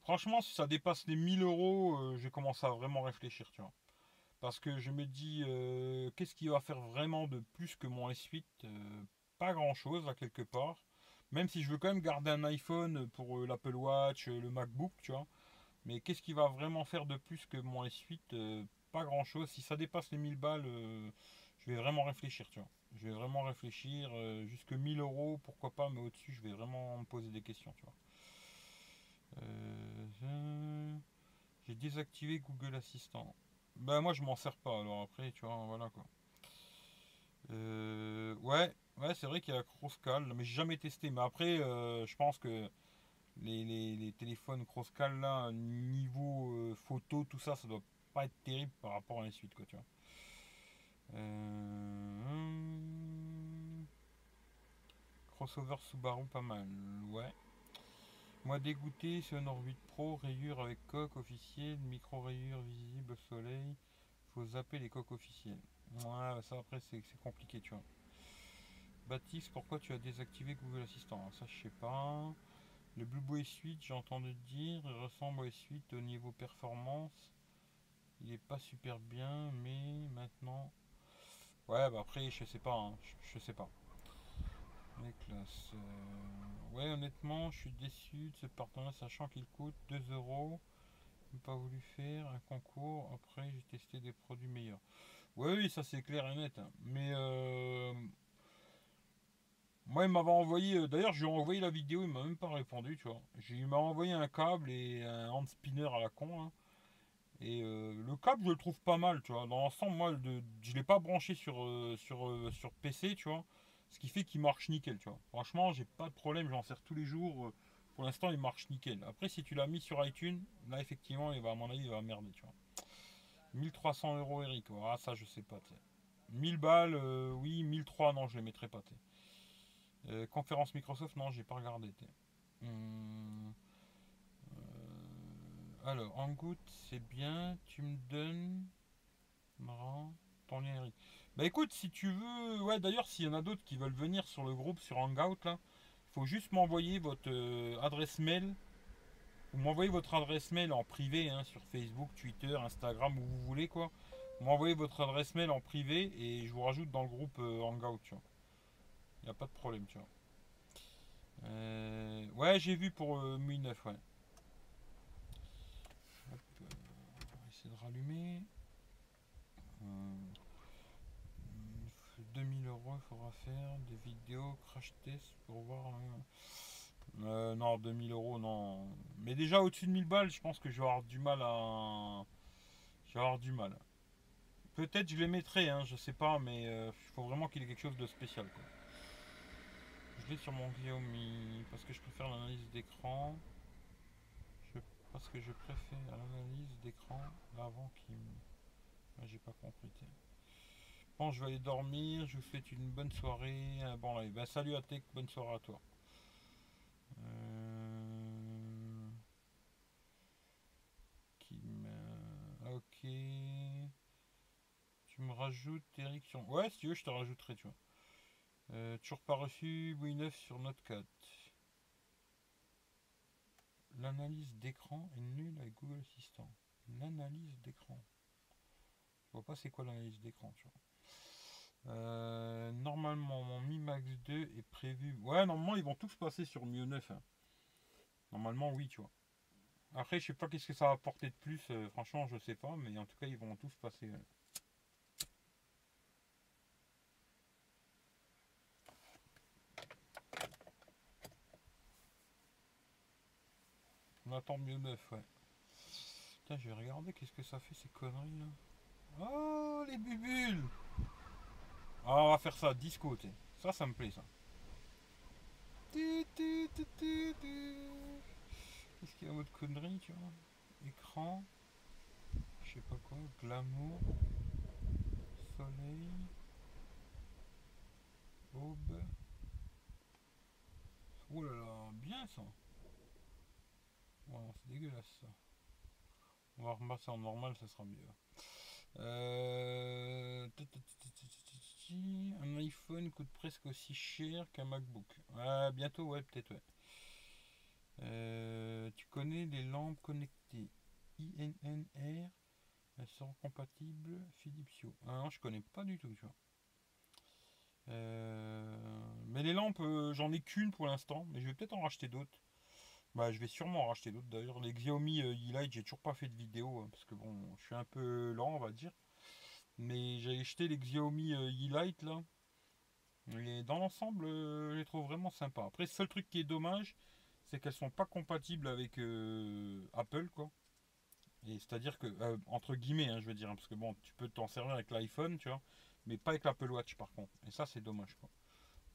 Franchement, si ça dépasse les 1000 euros, euh, je commence à vraiment réfléchir, tu vois. Parce que je me dis, euh, qu'est-ce qui va faire vraiment de plus que mon S8 Pas grand-chose, à quelque part. Même si je veux quand même garder un iPhone pour l'Apple Watch, le MacBook, tu vois. Mais qu'est-ce qui va vraiment faire de plus que mon S8 Pas grand-chose. Si ça dépasse les 1000 balles, je vais vraiment réfléchir, tu vois. Je vais vraiment réfléchir. Euh, jusque 1000 euros, pourquoi pas, mais au-dessus, je vais vraiment me poser des questions, tu vois. Euh, j'ai désactivé Google Assistant. Ben moi je m'en sers pas, alors après, tu vois, voilà quoi. Euh, ouais, ouais, c'est vrai qu'il y a Crosscal, mais j'ai jamais testé. Mais après, je pense que les, téléphones Crosscal là, niveau photo, tout ça, ça doit pas être terrible par rapport à la suite, quoi, tu vois. Euh, crossover Subaru, pas mal. Ouais. Moi dégoûté, c'est Honor 8 Pro, rayure avec coque officielle, micro rayure visible au soleil. Faut zapper les coques officielles. Ouais, ça après c'est compliqué, tu vois. Baptiste, pourquoi tu as désactivé Google Assistant? Ça, je sais pas. Le Blue Boy Suite, j'ai entendu dire, il ressemble à Suite au niveau performance. Il est pas super bien, mais maintenant Ouais, bah après, je sais pas, hein. je, sais pas. Les classes. Euh, ouais, honnêtement, je suis déçu de ce partenariat, sachant qu'il coûte 2 euros. Je pas voulu faire un concours. Après, j'ai testé des produits meilleurs. Ouais, oui, ça c'est clair et net. Hein. Mais euh, m'avait envoyé. Euh, d'ailleurs, je lui ai envoyé la vidéo, il m'a même pas répondu, tu vois. Il m'a envoyé un câble et un hand spinner à la con. Hein. Et euh, le câble, je le trouve pas mal, tu vois. Dans l'ensemble, moi, de, je l'ai pas branché sur, euh, sur, sur PC, tu vois. Ce qui fait qu'il marche nickel, tu vois. Franchement, j'ai pas de problème, j'en sers tous les jours. Pour l'instant, il marche nickel. Après, si tu l'as mis sur iTunes, là, effectivement, il va, à mon avis, il va merder, tu vois. 1300 euros, Eric. Ah, ça, je sais pas, tu 1000 balles, oui. 1003, non, je les mettrai pas, conférence Microsoft, non, j'ai pas regardé, tu hum. Alors, Hangout, c'est bien. Tu me donnes. Marrant. Ton lien, Eric. Bah écoute, si tu veux. Ouais, d'ailleurs, s'il y en a d'autres qui veulent venir sur le groupe sur Hangout, là, il faut juste m'envoyer votre euh, adresse mail. Vous m'envoyez votre adresse mail en privé hein, sur Facebook, Twitter, Instagram, où vous voulez, quoi. m'envoyez votre adresse mail en privé et je vous rajoute dans le groupe euh, Hangout, tu vois. Il n'y a pas de problème, tu vois. Euh, ouais, j'ai vu pour euh, 1009, ouais. Hop, euh, on va essayer de rallumer. Euh, 2000 euros, il faudra faire des vidéos crash test pour voir. hein. Euh, non, 2000 euros, non. Mais déjà au-dessus de 1000 balles, je pense que je vais avoir du mal à. Je vais avoir du mal. Peut-être je les mettrai, hein, je sais pas, mais euh, il faut vraiment qu'il y ait quelque chose de spécial. quoi. Sur mon Xiaomi parce que je préfère l'analyse d'écran. Parce que je préfère l'analyse d'écran avant qu'il me. J'ai pas compris. Bon, je vais aller dormir. Je vous souhaite une bonne soirée. Un bon live. Ben, salut à Tech, bonne soirée à toi. Euh. Ok. Tu me rajoutes Eric sur... Ouais, si tu veux, je te rajouterai, tu vois. Euh, toujours pas reçu Wii 9 sur Note 4. L'analyse d'écran est nulle avec Google Assistant. L'analyse d'écran. Je vois pas c'est quoi l'analyse d'écran, tu vois. Euh, normalement, mon Mi Max 2 est prévu. Ouais, normalement, ils vont tous passer sur Mio 9. hein. Normalement, oui, tu vois. Après, je sais pas qu'est-ce que ça va apporter de plus. euh, franchement, je sais pas. Mais en tout cas, ils vont tous passer. On attend Mio 9, ouais. Putain, je vais regarder qu'est-ce que ça fait ces conneries là. Oh, les bubules ah, on va faire ça, disco, tu. Ça, ça me plaît, ça. Qu'est-ce qu'il y a mode connerie, tu vois? Écran. Je sais pas quoi. Glamour. Soleil. Aube. Oh là là, bien ça. C'est dégueulasse ça. On va repasser en normal, ça sera mieux. Un iPhone coûte presque aussi cher qu'un MacBook. Ah, bientôt, ouais, peut-être, ouais. Euh, tu connais les lampes connectées INNR Elles sont compatibles? Philips Hue. Ah non, je connais pas du tout, tu vois. Euh, mais les lampes, euh, j'en ai qu'une pour l'instant, mais je vais peut-être en racheter d'autres. Bah, je vais sûrement en racheter d'autres d'ailleurs. Les Xiaomi euh, E-Lite, j'ai toujours pas fait de vidéo hein, parce que bon, je suis un peu lent, on va dire. Mais j'ai acheté les Xiaomi euh, E-Lite là. Et dans l'ensemble, euh, je les trouve vraiment sympas. Après, le seul truc qui est dommage, c'est qu'elles sont pas compatibles avec Apple quoi. Et c'est-à-dire que, entre guillemets, hein, je veux dire, hein, parce que bon, tu peux t'en servir avec l'iPhone, tu vois, mais pas avec l'Apple Watch par contre. Et ça, c'est dommage quoi.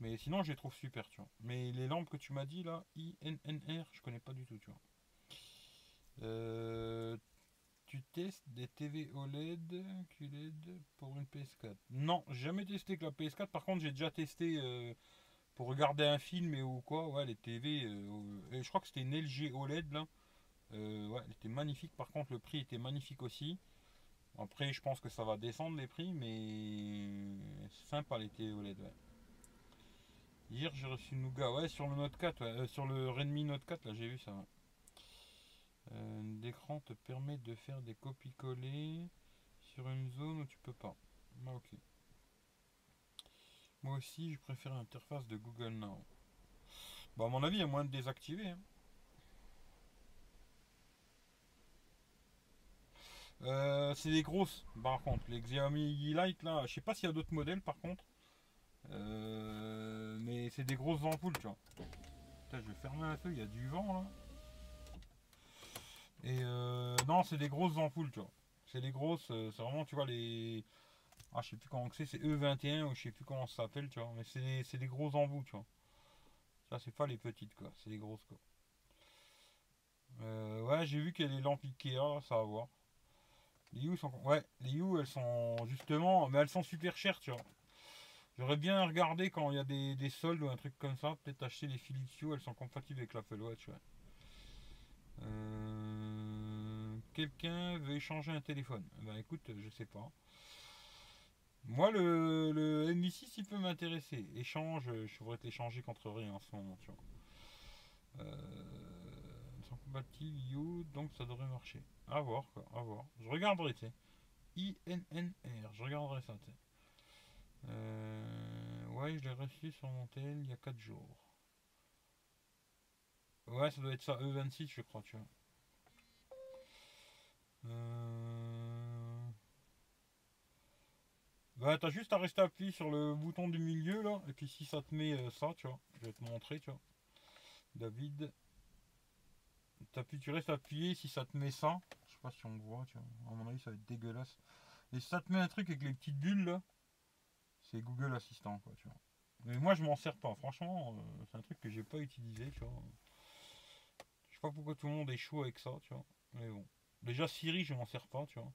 Mais sinon, je les trouve super, tu vois. Mais les lampes que tu m'as dit là, INNR, je connais pas du tout, tu vois. Euh, tu testes des TV OLED QLED pour une PS4 Non, jamais testé avec la PS4. Par contre, j'ai déjà testé euh, pour regarder un film et ou quoi. Ouais, les TV. euh, et je crois que c'était une LG OLED là. Ouais, elle était magnifique. Par contre, le prix était magnifique aussi. Après, je pense que ça va descendre les prix, mais sympa les TV OLED. Ouais. Hier, j'ai reçu Nougat. Ouais, sur le Note 4, ouais, euh, sur le Redmi Note 4, là, j'ai vu ça. ouais. Euh, te permet de faire des copies-coller sur une zone où tu peux pas. Ah, ok. Moi aussi, je préfère l'interface de Google Now. Bah, à mon avis, il y a moyen de désactiver. hein. Euh, c'est des grosses, par contre. Les Xiaomi Lite, là, je sais pas s'il y a d'autres modèles, par contre. C'est des grosses ampoules, tu vois. Je vais fermer un peu, il y a du vent, là. Et euh, non, c'est des grosses ampoules, tu vois. C'est des grosses, euh, c'est vraiment, tu vois, les. Ah, je sais plus comment c'est, c'est E21 ou je sais plus comment ça s'appelle, tu vois. Mais c'est des, des gros embouts, tu vois. Ça, c'est pas les petites, quoi. C'est les grosses, quoi. Euh, ouais, j'ai vu qu'il y a les lampes Ikea, ça va voir. Les Hue sont. Ouais, les Hue, elles sont justement. Mais elles sont super chères, tu vois. J'aurais bien regardé quand il y a des, des soldes ou un truc comme ça. Peut-être acheter les Philips Hue, elles sont compatibles avec l'Apple Watch, ouais. Euh, Quelqu'un veut échanger un téléphone? Ben écoute, je sais pas. Moi, le, le MI6, il peut m'intéresser. Échange, je pourrais l'échanger contre rien en ce moment, tu vois. Euh, sont compatibles, You, donc ça devrait marcher. À voir, quoi, à voir. Je regarderai, tu sais. I-N-N-R. Je regarderai ça. Euh, ouais, je l'ai reçu sur mon tel il y a 4 jours. Ouais, ça doit être ça, E26, je crois, tu vois. Euh... Bah, t'as juste à rester appuyé sur le bouton du milieu, là. Et puis si ça te met euh, ça, tu vois. Je vais te montrer, tu vois. David. Tu restes appuyé si ça te met ça. Je sais pas si on voit, tu vois. À mon avis, ça va être dégueulasse. Et si ça te met un truc avec les petites bulles, là, c'est Google Assistant, quoi, tu vois. Mais moi, je m'en sers pas. Franchement, euh, c'est un truc que j'ai pas utilisé, tu. Je sais pas pourquoi tout le monde est avec ça, tu vois. Mais bon. Déjà, Siri, je m'en sers pas, tu vois.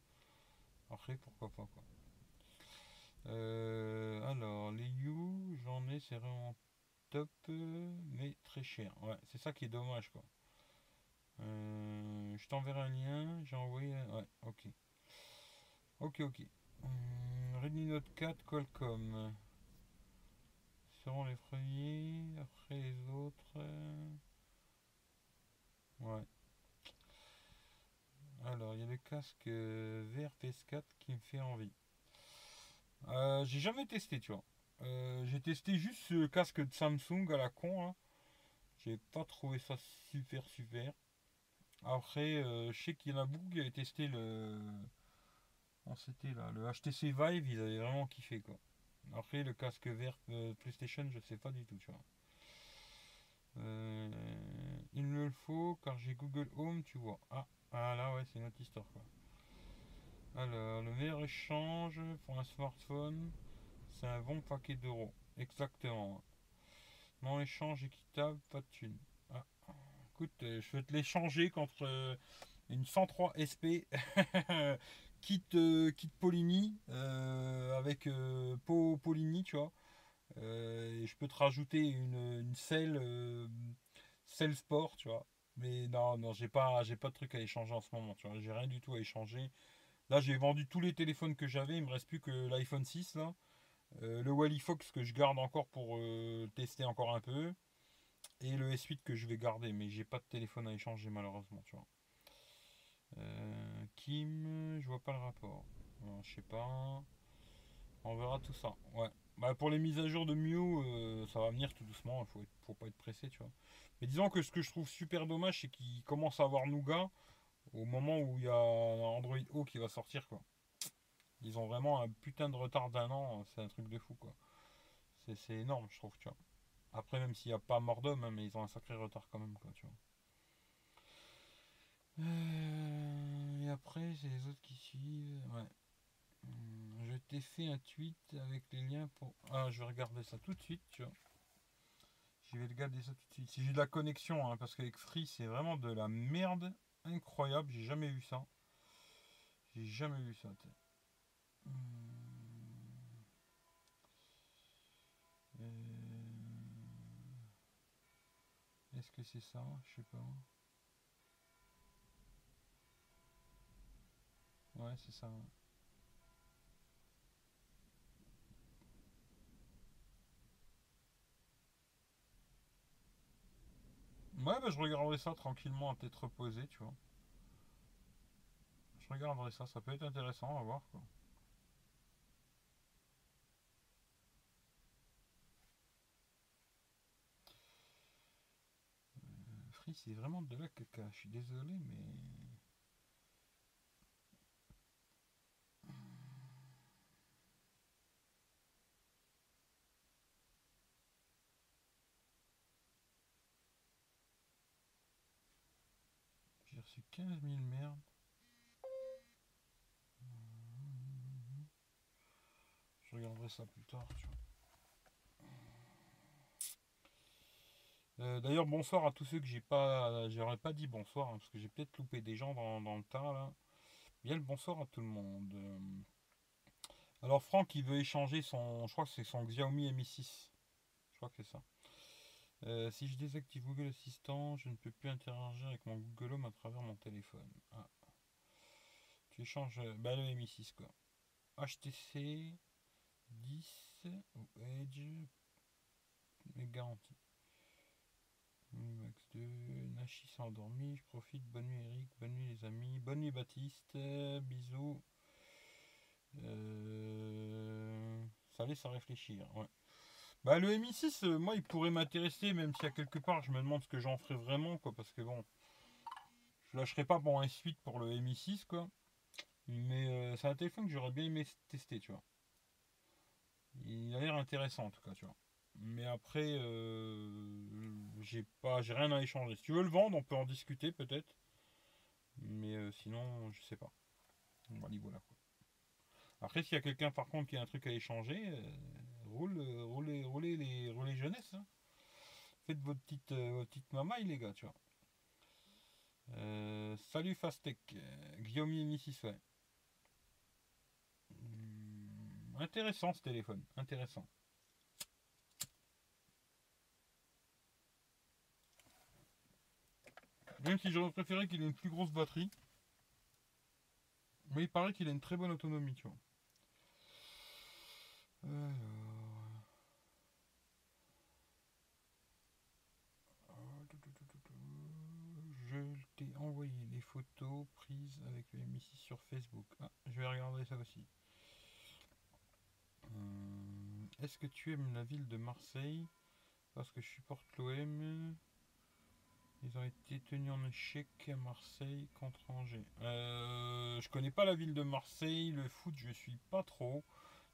Après, pourquoi pas, quoi. Euh, alors, les You, j'en ai, c'est vraiment top, mais très cher. Ouais, c'est ça qui est dommage, quoi. Euh, je t'enverrai un lien, j'ai envoyé. Ouais, ok. Ok, ok. Hum, Redmi Note 4 Qualcomm. Seront les premiers, après les autres. Ouais. Alors, il y a le casque vert PS4 qui me fait envie. Euh, j'ai jamais testé, tu vois. Euh, j'ai testé juste ce casque de Samsung à la con. Hein. J'ai pas trouvé ça super super. Après, euh, je sais qu'il y en a beaucoup qui avaient testé le. C'était là, le HTC Vive, ils avaient vraiment kiffé quoi. Après, le casque vert PlayStation, je sais pas du tout, tu vois. il me le faut car j'ai Google Home, tu vois. Ah, ah là, ouais, c'est notre histoire quoi. Alors, le meilleur échange pour un smartphone, c'est un bon paquet d'euros. Exactement. Non échange équitable, pas de thune. Ah, écoute, euh, je vais te l'échanger contre euh, une 103 SP [laughs] kit, euh, kit Polini avec pot Polini, tu vois. et je peux te rajouter une, une selle, selle sport, tu vois. Mais non, non, j'ai pas, j'ai pas de truc à échanger en ce moment, tu vois. J'ai rien du tout à échanger. Là, j'ai vendu tous les téléphones que j'avais. Il me reste plus que l'iPhone 6 là. Euh, le Wally Fox que je garde encore pour euh, tester encore un peu. Et le S8 que je vais garder. Mais j'ai pas de téléphone à échanger malheureusement, tu vois. Euh, Kim, je vois pas le rapport. je sais pas. On verra tout ça. Ouais. Bah, pour les mises à jour de Mew, ça va venir tout doucement. Il faut, faut pas être pressé, tu vois. Mais disons que ce que je trouve super dommage, c'est qu'il commence à avoir Nougat au moment où il y a Android O qui va sortir quoi. Ils ont vraiment un putain de retard d'un an, c'est un truc de fou quoi. C'est énorme je trouve tu vois. Après même s'il n'y a pas mort d'homme, hein, mais ils ont un sacré retard quand même quoi tu vois. Euh, et après c'est les autres qui suivent. Ouais. Hum, je t'ai fait un tweet avec les liens pour. Ah je vais regarder ça tout de suite tu vois. Je vais regarder ça tout de suite. Si j'ai de la connexion, hein, parce qu'avec Free c'est vraiment de la merde incroyable, j'ai jamais vu ça. J'ai jamais vu ça. Euh, est-ce que c'est ça? Je sais pas. Ouais, c'est ça. Ouais, bah, je regarderai ça tranquillement à tête reposée, tu vois. Je regarderai ça, ça peut être intéressant à voir, quoi. Euh, Free, c'est vraiment de la caca. Je suis désolé, mais... reçu 15 000 merdes. Je regarderai ça plus tard, euh, D'ailleurs, bonsoir à tous ceux que j'ai pas. J'aurais pas dit bonsoir, hein, parce que j'ai peut-être loupé des gens dans, le tas là. Bien le bonsoir à tout le monde. Euh, alors Franck il veut échanger son. Je crois que c'est son Xiaomi Mi 6. Je crois que c'est ça. Euh, si je désactive Google Assistant, je ne peux plus interagir avec mon Google Home à travers mon téléphone. Ah. Tu échanges euh, bah, le Mi6 quoi. HTC 10 ou Edge garantie. Max 2, Nachi s'est endormi, je profite, bonne nuit Eric, bonne nuit les amis, bonne nuit Baptiste, bisous. ça laisse à réfléchir. Ouais. Bah, le MI6, euh, moi, il pourrait m'intéresser, même si à quelque part, je me demande ce que j'en ferais vraiment, quoi, parce que bon, je lâcherai pas pour un suite pour le MI6, quoi. Mais euh, c'est un téléphone que j'aurais bien aimé tester, tu vois. Il a l'air intéressant, en tout cas, tu vois. Mais après, euh, j'ai pas, j'ai rien à échanger. Si tu veux le vendre, on peut en discuter, peut-être. Mais sinon, je sais pas. Voilà, voilà, quoi. Après, s'il y a quelqu'un, par contre, qui a un truc à échanger roule, euh, roulez, roulez les relais jeunesse. Hein. Faites votre petite, euh, petite mamaille, les gars, tu vois. Euh, salut Fastec, Guillaume Missis, ouais. Hmm, intéressant ce téléphone, intéressant. Même si j'aurais préféré qu'il ait une plus grosse batterie. Mais il paraît qu'il a une très bonne autonomie, tu vois t'ai envoyé les photos prises avec le M6 sur Facebook. Ah, je vais regarder ça aussi. Euh, est-ce que tu aimes la ville de Marseille? Parce que je supporte l'OM. Ils ont été tenus en échec à Marseille contre Angers. Euh, je connais pas la ville de Marseille. Le foot, je suis pas trop.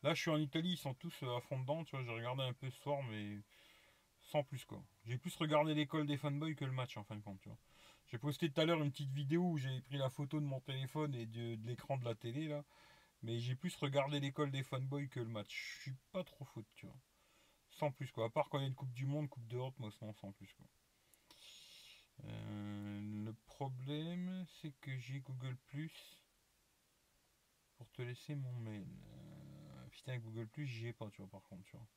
Là, je suis en Italie, ils sont tous à fond dedans. Tu vois, j'ai regardé un peu ce soir, mais sans plus quoi. J'ai plus regardé l'école des fanboys que le match en fin de compte. J'ai posté tout à l'heure une petite vidéo où j'ai pris la photo de mon téléphone et de, l'écran de la télé là. Mais j'ai plus regardé l'école des fanboys que le match. Je suis pas trop foot, tu vois. Sans plus quoi. À part quand il y a une Coupe du Monde, Coupe d'Europe, moi sinon sans plus quoi. Euh, le problème c'est que j'ai Google Plus pour te laisser mon mail. Euh, putain Google Plus j'y ai pas tu vois par contre tu vois.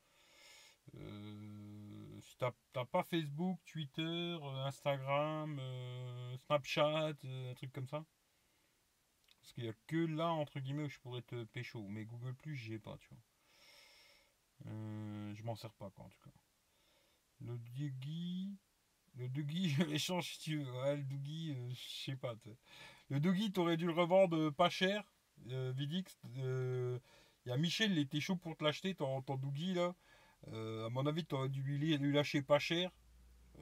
Euh, si t'as pas Facebook, Twitter, euh, Instagram, euh, Snapchat, un truc comme ça. Parce qu'il n'y a que là, entre guillemets, où je pourrais te pécho. Mais Google Plus, pas, tu vois. je m'en sers pas, quoi, en tout cas. Le Dougie. Le Dougie, [laughs] je l'échange si tu veux. Ouais, le Dougie, je sais pas. Le Dougie, t'aurais dû le revendre pas cher. Vidix. Il y a Michel, il était chaud pour te l'acheter, ton, ton Dougie, là. Euh, à mon avis, tu aurais dû lui, lâcher pas cher.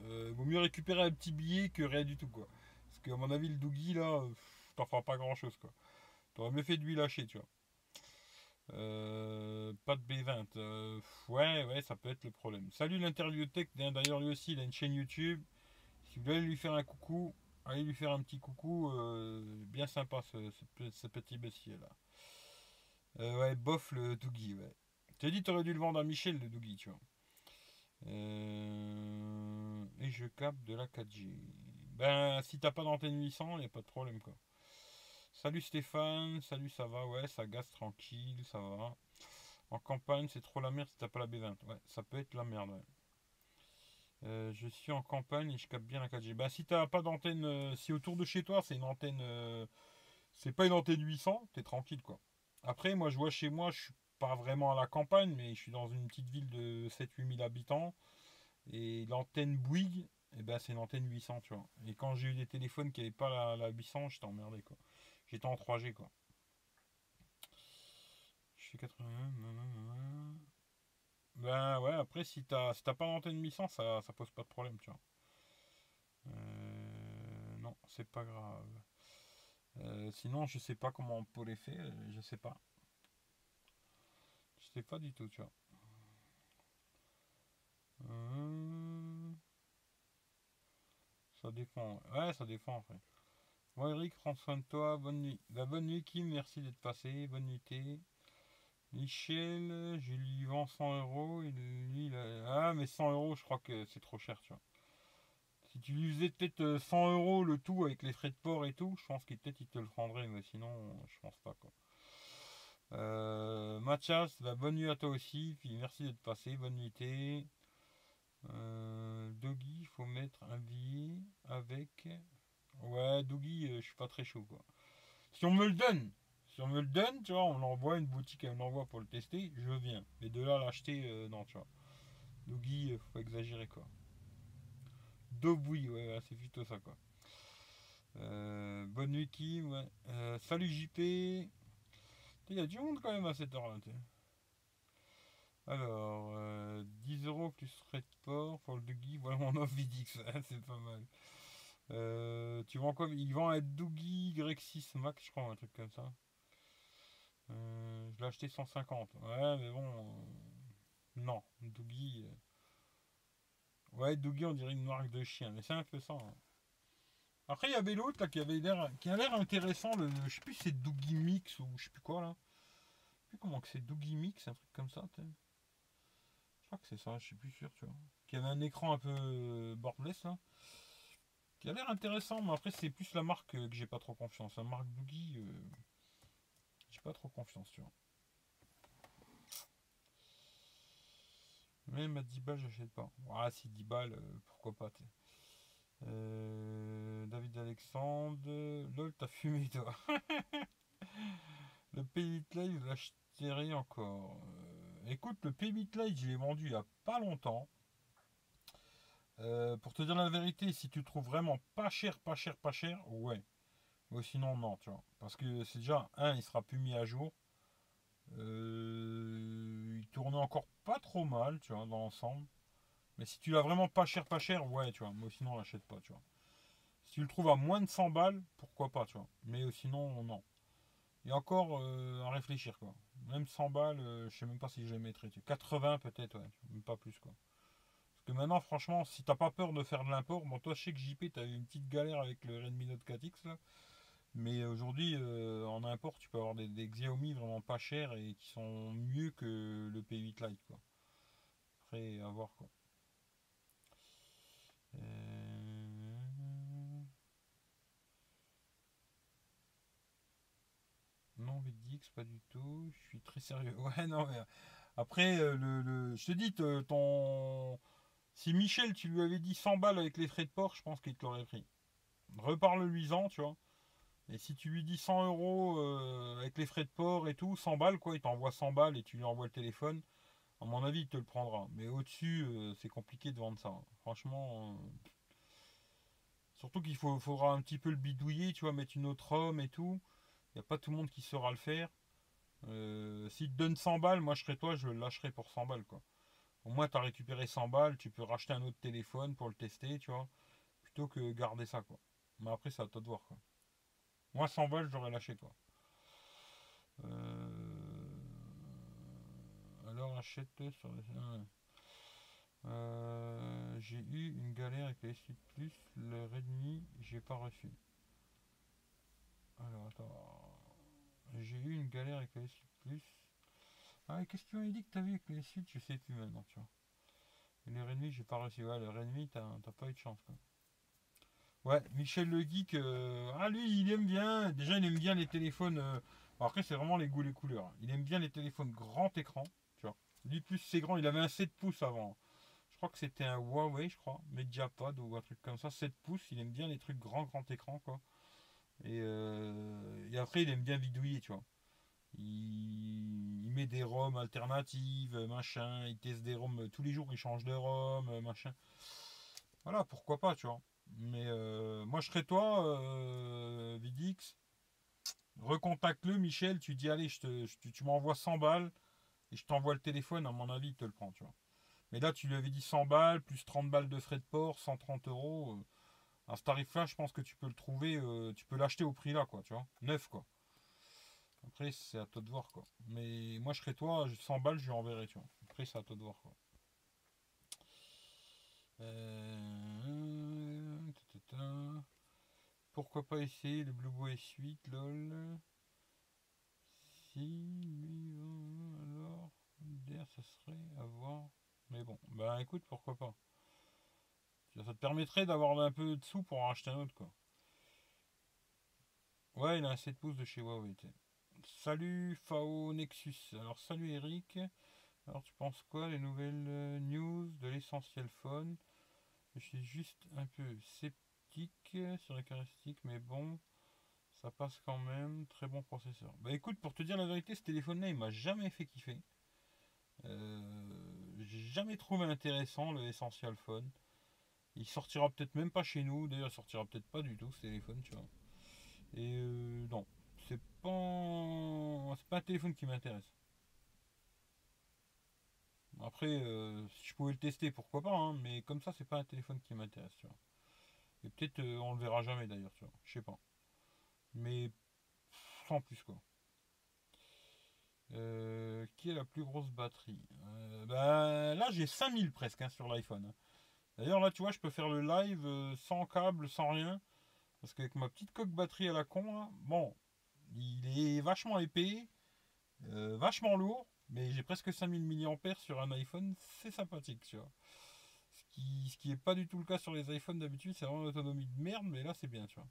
Euh, vaut mieux récupérer un petit billet que rien du tout, quoi. Parce qu'à mon avis, le Dougie, là, t'en feras pas grand chose, quoi. T'aurais mieux fait de lui lâcher, tu vois. Euh, pas de B20. ouais, ouais, ça peut être le problème. Salut l'interview tech. D'ailleurs, lui aussi, il a une chaîne YouTube. Si vous voulez lui faire un coucou, allez lui faire un petit coucou. bien sympa ce, petit bestier là. ouais, bof le Dougie, ouais. T'as dit, t'aurais dû le vendre à Michel, le Dougie, tu vois. Euh, et je capte de la 4G. Ben, si t'as pas d'antenne 800, il a pas de problème, quoi. Salut Stéphane, salut, ça va, ouais, ça gaze tranquille, ça va. En campagne, c'est trop la merde si t'as pas la B20. Ouais, ça peut être la merde, ouais. Euh, je suis en campagne et je capte bien la 4G. Bah, si t'as pas d'antenne, euh, si autour de chez toi, c'est une antenne. c'est pas une antenne 800, t'es tranquille, quoi. Après, moi, je vois chez moi, je suis pas vraiment à la campagne, mais je suis dans une petite ville de 7-8 000 habitants. Et l'antenne Bouygues, eh ben, c'est une antenne 800, tu vois. Et quand j'ai eu des téléphones qui n'avaient pas la, 800, j'étais emmerdé, quoi. J'étais en 3G, quoi. Je suis 80. Ben ouais, après, si t'as si pas d'antenne 800, ça, ça pose pas de problème, tu vois. Euh, non, c'est pas grave. Euh, sinon, je sais pas comment on les faire, je sais pas. Pas du tout, tu vois. Euh, ça dépend. Ouais, ça dépend en fait. Bon Eric, prends soin de toi. Bonne nuit. La bah, bonne nuit Kim, merci d'être passé. Bonne nuitée. Michel, je lui vends 100 euros. Et lui, Ah, mais 100 euros, je crois que c'est trop cher, tu vois. Si tu lui faisais peut-être 100 euros le tout avec les frais de port et tout, je pense qu'il peut-être il te le prendrait, mais sinon, je pense pas quoi. Euh, Mathias, bah, bonne nuit à toi aussi, puis merci d'être passé, bonne nuitée. Euh, Doggy, il faut mettre un billet avec. Ouais, Doggy, euh, je suis pas très chaud quoi. Si on me le donne, si on me le donne, tu vois, on l'envoie une boutique, elle l'envoie pour le tester, je viens. Mais de là à l'acheter, euh, non, tu vois. Doggy, faut exagérer quoi. Dobui, ouais, c'est plutôt ça quoi. bonne nuit Kim, salut JP. Il y a du monde quand même à cette heure-là. Alors, euh, 10 euros plus frais de port pour le Dougie. Voilà mon [laughs] offre Vidix, c'est pas mal. Euh, tu vends quoi Il vend un Dougie Y6 Max, je crois, un truc comme ça. Euh, je l'ai acheté 150. Ouais, mais bon. euh, non, Dougie. Ouais, Dougie, on dirait une marque de chien, mais c'est un peu ça. hein. Après, il y avait l'autre qui avait l'air, qui a l'air intéressant. Le, je sais plus si c'est Dougie Mix ou je sais plus quoi là. Je sais plus comment que c'est Dougie Mix, un truc comme ça. Je crois que c'est ça, je suis plus sûr, tu vois. Qui avait un écran un peu euh, borderless là. Qui a l'air intéressant, mais après c'est plus la marque euh, que j'ai pas trop confiance. La marque Dougie, euh, j'ai pas trop confiance, tu vois. Même à 10 balles, j'achète pas. Ah, si 10 balles, pourquoi pas, t'sais. Alexandre, lol, t'as fumé toi. [laughs] le Pays Live, l'achèterai encore. Euh, écoute, le Pays Live, je l'ai vendu il y a pas longtemps. Euh, pour te dire la vérité, si tu trouves vraiment pas cher, pas cher, pas cher, ouais. Mais sinon, non, tu vois. Parce que c'est déjà, un, il sera plus mis à jour. Euh, il tournait encore pas trop mal, tu vois, dans l'ensemble. Mais si tu l'as vraiment pas cher, pas cher, ouais, tu vois. Mais sinon, on l'achète pas, tu vois. Si tu le trouves à moins de 100 balles, pourquoi pas, tu vois. Mais euh, sinon, non. Et encore euh, à réfléchir, quoi. Même 100 balles, euh, je sais même pas si je les mettrais. tu vois. 80 peut-être. Même pas plus, quoi. Parce que maintenant, franchement, si t'as pas peur de faire de l'import, bon, toi, je sais que JP, t'as eu une petite galère avec le Redmi Note 4X, là. Mais aujourd'hui, en import, tu peux avoir des, des Xiaomi vraiment pas chers et qui sont mieux que le P8 Lite, quoi. Après, à voir, quoi. Non, VDX, pas du tout. Je suis très sérieux. [laughs] Mais après, euh, le, je te dis, ton. Si Michel, tu lui avais dit 100 balles avec les frais de port, je pense qu'il te l'aurait pris. Reparle-lui-en, tu vois. Et si tu lui dis 100 euros euh, avec les frais de port et tout, 100 balles, quoi, il t'envoie 100 balles et tu lui envoies le téléphone, à mon avis, il te le prendra. Mais au-dessus, euh, c'est compliqué de vendre ça. Franchement. euh, Surtout qu'il faudra un petit peu le bidouiller, tu vois, mettre une autre ROM et tout. Il n'y a pas tout le monde qui saura le faire. Euh, S'il te donne 100 balles, moi je serais toi, je le lâcherais pour 100 balles, quoi. Au moins, tu as récupéré 100 balles, tu peux racheter un autre téléphone pour le tester, tu vois. Plutôt que garder ça, quoi. Mais après, c'est à toi de voir, quoi. Moi, 100 balles, j'aurais lâché, quoi. Euh, Alors, achète sur les... ah. Euh, J'ai eu une galère avec les S8 Plus, le Redmi, j'ai pas reçu. Alors, attends. J'ai eu une galère avec le S8 Plus. Ah, qu'est-ce que tu m'avais dit que t'avais avec le S8 Je sais plus maintenant, tu vois. Et le Redmi, j'ai pas reçu. Ouais, le Redmi, t'as pas eu de chance, quoi. Ouais, Michel le Geek, euh, ah lui, il aime bien. Déjà, il aime bien les téléphones. euh, après, c'est vraiment les goûts, les couleurs. Il aime bien les téléphones grand écran, tu vois. Lui, plus c'est grand, il avait un 7 pouces avant. Je crois que c'était un Huawei, je crois, Mediapod ou un truc comme ça, 7 pouces. Il aime bien les trucs grand, grand écran, quoi. Et, euh, et après, il aime bien vidouiller, tu vois. Il, met des ROM alternatives, machin. Il teste des ROM euh, tous les jours, il change de ROM, machin. Voilà, pourquoi pas, tu vois. Mais euh, moi, je serais toi, euh, Vidix. Recontacte-le, Michel. Tu dis, allez, je te, je te- tu m'envoies 100 balles et je t'envoie le téléphone. À mon avis, il te le prend, tu vois. Mais là, tu lui avais dit 100 balles, plus 30 balles de frais de port, 130 euros. euh, à ce tarif-là, je pense que tu peux le trouver, euh, tu peux l'acheter au prix là, quoi, tu vois. Neuf, quoi. Après, c'est à toi de voir, quoi. Mais moi, je serais toi, je- 100 balles, je lui enverrai, tu vois. Après, c'est à toi de voir, quoi. Euh. Pourquoi pas essayer le Blue Boy S8, lol. Si lui va, alors, d'air, ça serait à voir. Mais bon, bah écoute, pourquoi pas. Ça te permettrait d'avoir un peu de sous pour en acheter un autre, quoi. Ouais, il a un 7 pouces de chez Huawei. Salut Fao Nexus. Alors, salut Eric. Alors, tu penses quoi les nouvelles euh, news de l'essentiel phone? Je suis juste un peu sceptique sur les caractéristiques, mais bon, ça passe quand même. Très bon processeur. Bah écoute, pour te dire la vérité, ce téléphone-là, il m'a jamais fait kiffer. Euh, J'ai jamais trouvé intéressant le Essential Phone. Il sortira peut-être même pas chez nous. D'ailleurs, il sortira peut-être pas du tout ce téléphone, tu vois. Et euh, non, c'est pas, un téléphone qui m'intéresse. Après, euh, si je pouvais le tester, pourquoi pas, hein, mais comme ça, c'est pas un téléphone qui m'intéresse, tu vois. Et peut-être euh, on le verra jamais d'ailleurs, tu vois. Je sais pas. Mais sans plus, quoi. Qui a la plus grosse batterie? Bah, Là, j'ai 5000 presque hein, sur l'iPhone. Hein. D'ailleurs, là, tu vois, je peux faire le live sans câble, sans rien. Parce qu'avec ma petite coque batterie à la con, bon, il est vachement épais, vachement lourd. Mais j'ai presque 5000 mAh sur un iPhone, c'est sympathique, tu vois. Ce qui, ce qui est pas du tout le cas sur les iPhones d'habitude, c'est vraiment une autonomie de merde, mais là c'est bien, tu vois.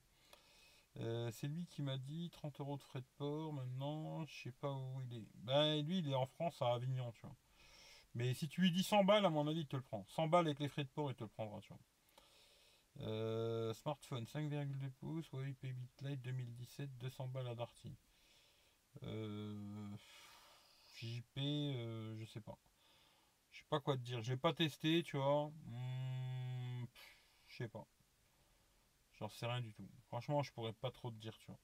Euh, c'est lui qui m'a dit 30 euros de frais de port maintenant, je sais pas où il est. Ben lui il est en France à Avignon, tu vois. Mais si tu lui dis 100 balles, à mon avis, il te le prend. 100 balles avec les frais de port, il te le prendra, tu vois. Euh, smartphone 5,2 pouces, Huawei P8 Lite 2017, 200 balles à Darty. Euh, JP, euh, je sais pas. Je sais pas quoi te dire. Je vais pas testé, tu vois. Hmm, je sais pas. J'en sais rien du tout. Franchement, je pourrais pas trop te dire, tu vois.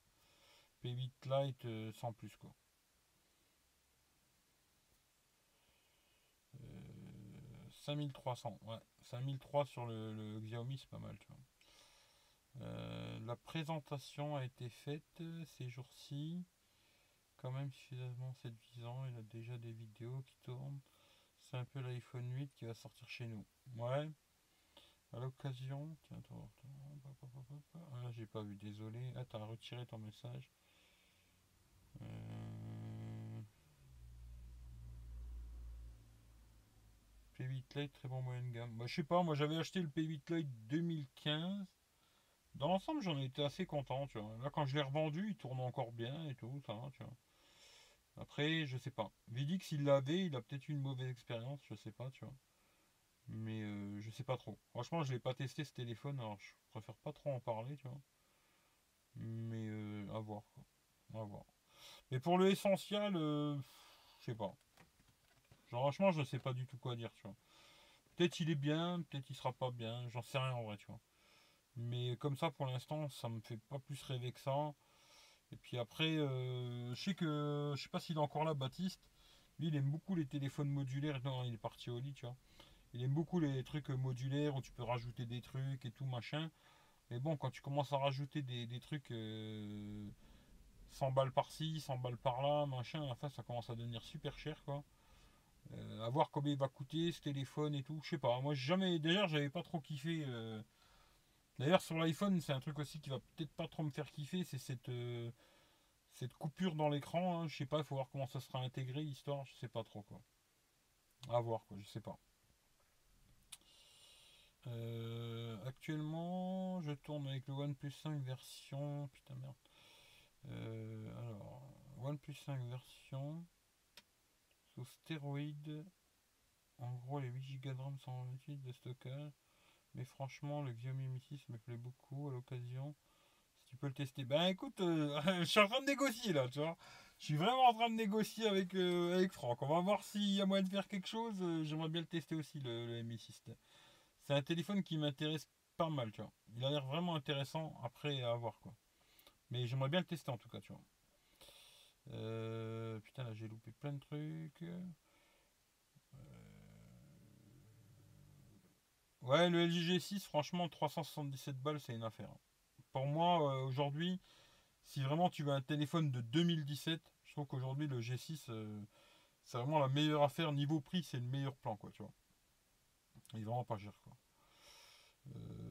P8 Lite euh, sans plus, quoi. 5300, euh, ouais. 5003 sur le, Xiaomi, c'est pas mal, tu vois. la présentation a été faite ces jours-ci quand même suffisamment séduisant. Il a déjà des vidéos qui tournent. C'est un peu l'iPhone 8 qui va sortir chez nous. Ouais. À l'occasion. Tiens, ah, j'ai pas vu, désolé. Ah, t'as retiré ton message. Euh, P8 Lite, très bon moyen de gamme. Bah, je sais pas, moi j'avais acheté le P8 Lite 2015. Dans l'ensemble, j'en étais assez content, tu vois. Là, quand je l'ai revendu, il tourne encore bien et tout, ça, tu vois. Après, je sais pas. Vidix, il l'avait, il a peut-être eu une mauvaise expérience, je sais pas, tu vois. Mais euh, je sais pas trop. Franchement, je l'ai pas testé ce téléphone, alors je préfère pas trop en parler, tu vois. Mais euh, à voir, quoi. À voir. Mais pour le essentiel, euh, je sais pas. Franchement, je sais pas du tout quoi dire, tu vois. Peut-être il est bien, peut-être il sera pas bien, j'en sais rien en vrai, tu vois. Mais comme ça, pour l'instant, ça me fait pas plus rêver que ça. Et puis après, euh, je sais que, je sais pas s'il est encore là, Baptiste. Lui, il aime beaucoup les téléphones modulaires. Non, il est parti au lit, tu vois. Il aime beaucoup les trucs modulaires où tu peux rajouter des trucs et tout, machin. Mais bon, quand tu commences à rajouter des, trucs 100 euh, balles par-ci, 100 balles par-là, machin, enfin, ça commence à devenir super cher, quoi. Euh, à voir combien il va coûter ce téléphone et tout. Je sais pas. Moi, jamais. D'ailleurs, j'avais pas trop kiffé. D'ailleurs, sur l'iPhone, c'est un truc aussi qui va peut-être pas trop me faire kiffer, c'est cette, euh, cette coupure dans l'écran. Hein. Je sais pas, il faut voir comment ça sera intégré, histoire, je sais pas trop quoi. À voir quoi, je sais pas. Euh, actuellement, je tourne avec le OnePlus 5 version. Putain merde. Euh, alors, OnePlus 5 version sous stéroïde. En gros, les 8 Go de RAM 128 de stockage. Mais franchement, le Xiaomi Mi 6 me plaît beaucoup à l'occasion. Si tu peux le tester. Ben écoute, euh, [laughs] je suis en train de négocier là, tu vois. Je suis vraiment en train de négocier avec, euh, avec Franck. On va voir s'il y a moyen de faire quelque chose. Euh, j'aimerais bien le tester aussi, le, Mi 6. C'est un téléphone qui m'intéresse pas mal, tu vois. Il a l'air vraiment intéressant après à voir quoi. Mais j'aimerais bien le tester en tout cas, tu vois. Putain, là j'ai loupé plein de trucs. Ouais, le LG G6, franchement, 377 balles, c'est une affaire. Pour moi, euh, aujourd'hui, si vraiment tu veux un téléphone de 2017, je trouve qu'aujourd'hui, le G6, euh, c'est vraiment la meilleure affaire. Niveau prix, c'est le meilleur plan, quoi, tu vois. Il est vraiment pas cher, quoi. Euh,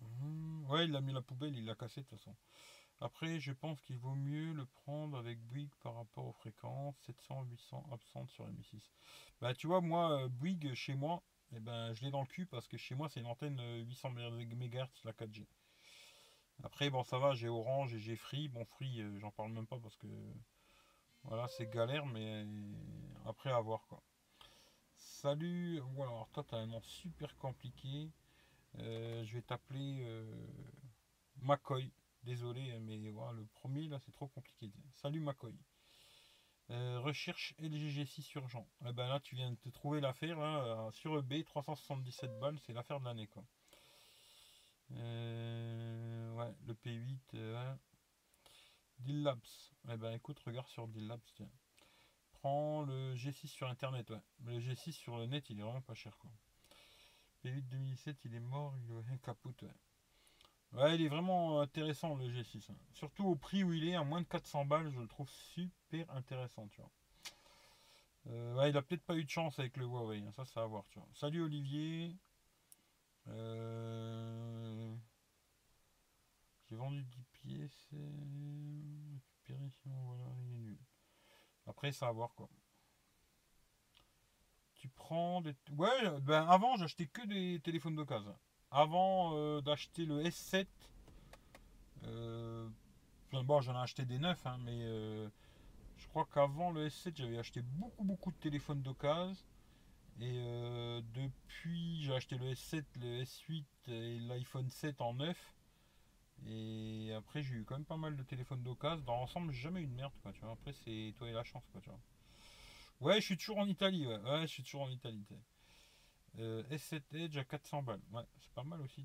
hmm, ouais, il a mis la poubelle, il l'a cassé, de toute façon. Après, je pense qu'il vaut mieux le prendre avec Bouygues par rapport aux fréquences 700, 800 absentes sur m 6 Bah, tu vois, moi, euh, Bouygues, chez moi, eh ben, je l'ai dans le cul parce que chez moi, c'est une antenne 800 euh, MHz, la 4G. Après, bon, ça va, j'ai Orange et j'ai Free. Bon, Free, euh, j'en parle même pas parce que voilà, c'est galère, mais après, à voir quoi. Salut, voilà, alors toi, tu as un nom super compliqué. je vais t'appeler McCoy. Désolé, hein, mais voilà, le premier là c'est trop compliqué. Salut Macoy. Euh, recherche LG G6 urgent. Eh ben là tu viens de te trouver l'affaire euh, sur eBay 377 balles, c'est l'affaire de l'année quoi. Euh, ouais, le P8 Deal Labs. Eh ben écoute, regarde sur Deal Labs tiens. prends le G6 sur internet, ouais. Le G6 sur le net, il est vraiment pas cher quoi. P8 2017, il est mort, il est capote. Ouais, il est vraiment intéressant le G6. hein. Surtout au prix où il est, à moins de 400 balles, je le trouve super intéressant, tu vois. Euh, ouais, il a peut-être pas eu de chance avec le Huawei, hein, ça, ça va voir, tu vois. Salut Olivier. Euh, J'ai vendu 10 pièces. euh, voilà, il est nul. Après, ça va voir quoi. Tu prends des. Ouais, ben avant, j'achetais que des téléphones d'occasion. Avant euh, d'acheter le S7, euh, bon, j'en ai acheté des neufs, hein, mais euh, je crois qu'avant le S7, j'avais acheté beaucoup, beaucoup de téléphones d'occasion. Et euh, depuis, j'ai acheté le S7, le S8 et l'iPhone 7 en neuf. Et après, j'ai eu quand même pas mal de téléphones d'occasion. Dans l'ensemble, jamais eu de merde, quoi, tu vois. Après, c'est toi et la chance, quoi, tu vois. Ouais, je suis toujours en Italie, ouais. Ouais, je suis toujours en Italie. Euh, S7 Edge à 400 balles. C'est pas mal aussi.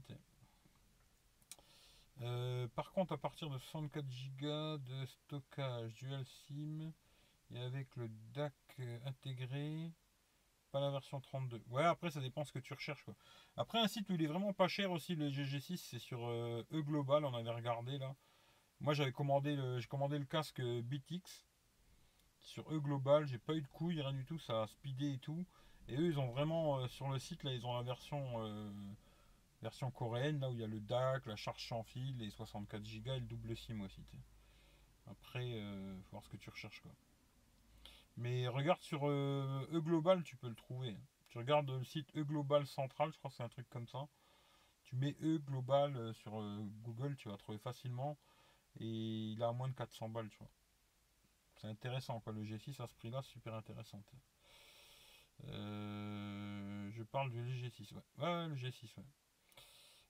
Euh, par contre, à partir de 64 Go de stockage dual SIM et avec le DAC euh, intégré, pas la version 32. Ouais, après, ça dépend ce que tu recherches. Après, un site où il est vraiment pas cher aussi, le GG6, c'est sur euh, E Global, on avait regardé là. Moi, j'avais commandé le, commandé le casque BTX sur E Global, j'ai pas eu de couilles, rien du tout, ça a speedé et tout. Et eux, ils ont vraiment euh, sur le site là, ils ont la version euh, version coréenne là où il y a le DAC, la charge sans fil, les 64 Go et le double SIM aussi. Après, euh, faut voir ce que tu recherches quoi. Mais regarde sur euh, E Global, tu peux le trouver. Tu regardes le site E Global Central, je crois que c'est un truc comme ça. Tu mets E Global euh, sur Google, tu vas trouver facilement. Et il a moins de 400 balles, tu vois. C'est intéressant quoi, le G6 à ce prix-là, super intéressant. Euh, je parle du G6, ouais. Ouais, le G6, ouais.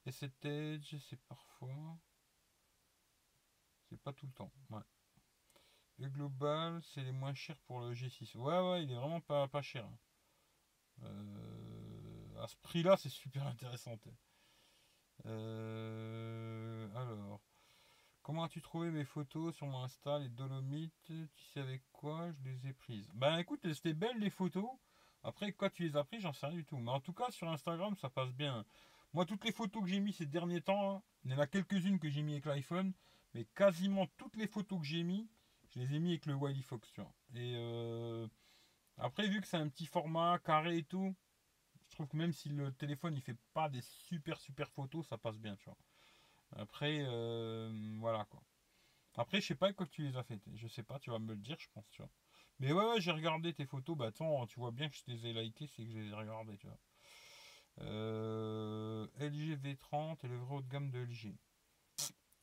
Et cet Edge, c'est parfois. C'est pas tout le temps, ouais. Le global, c'est les moins chers pour le G6. Ouais, ouais, il est vraiment pas, pas cher. hein. Euh, à ce prix-là, c'est super intéressant. Euh, alors, comment as-tu trouvé mes photos sur mon Insta, les Dolomites? Tu sais avec quoi? Je les ai prises Ben écoute, c'était belle les photos. Après, quoi tu les as prises, j'en sais rien du tout. Mais en tout cas, sur Instagram, ça passe bien. Moi, toutes les photos que j'ai mis ces derniers temps, hein, il y en a quelques-unes que j'ai mis avec l'iPhone, mais quasiment toutes les photos que j'ai mis, je les ai mis avec le Wiley. Et euh, après, vu que c'est un petit format carré et tout, je trouve que même si le téléphone il fait pas des super super photos, ça passe bien, tu. Après, euh, voilà quoi. Après, je sais pas quoi tu les as faites. Je sais pas, tu vas me le dire, je pense, tu. Mais ouais, ouais, j'ai regardé tes photos. Bah, attends, tu vois bien que je les ai likées, c'est que je les ai regardées, tu vois. Euh, LG V30 et le vrai haut de gamme de LG.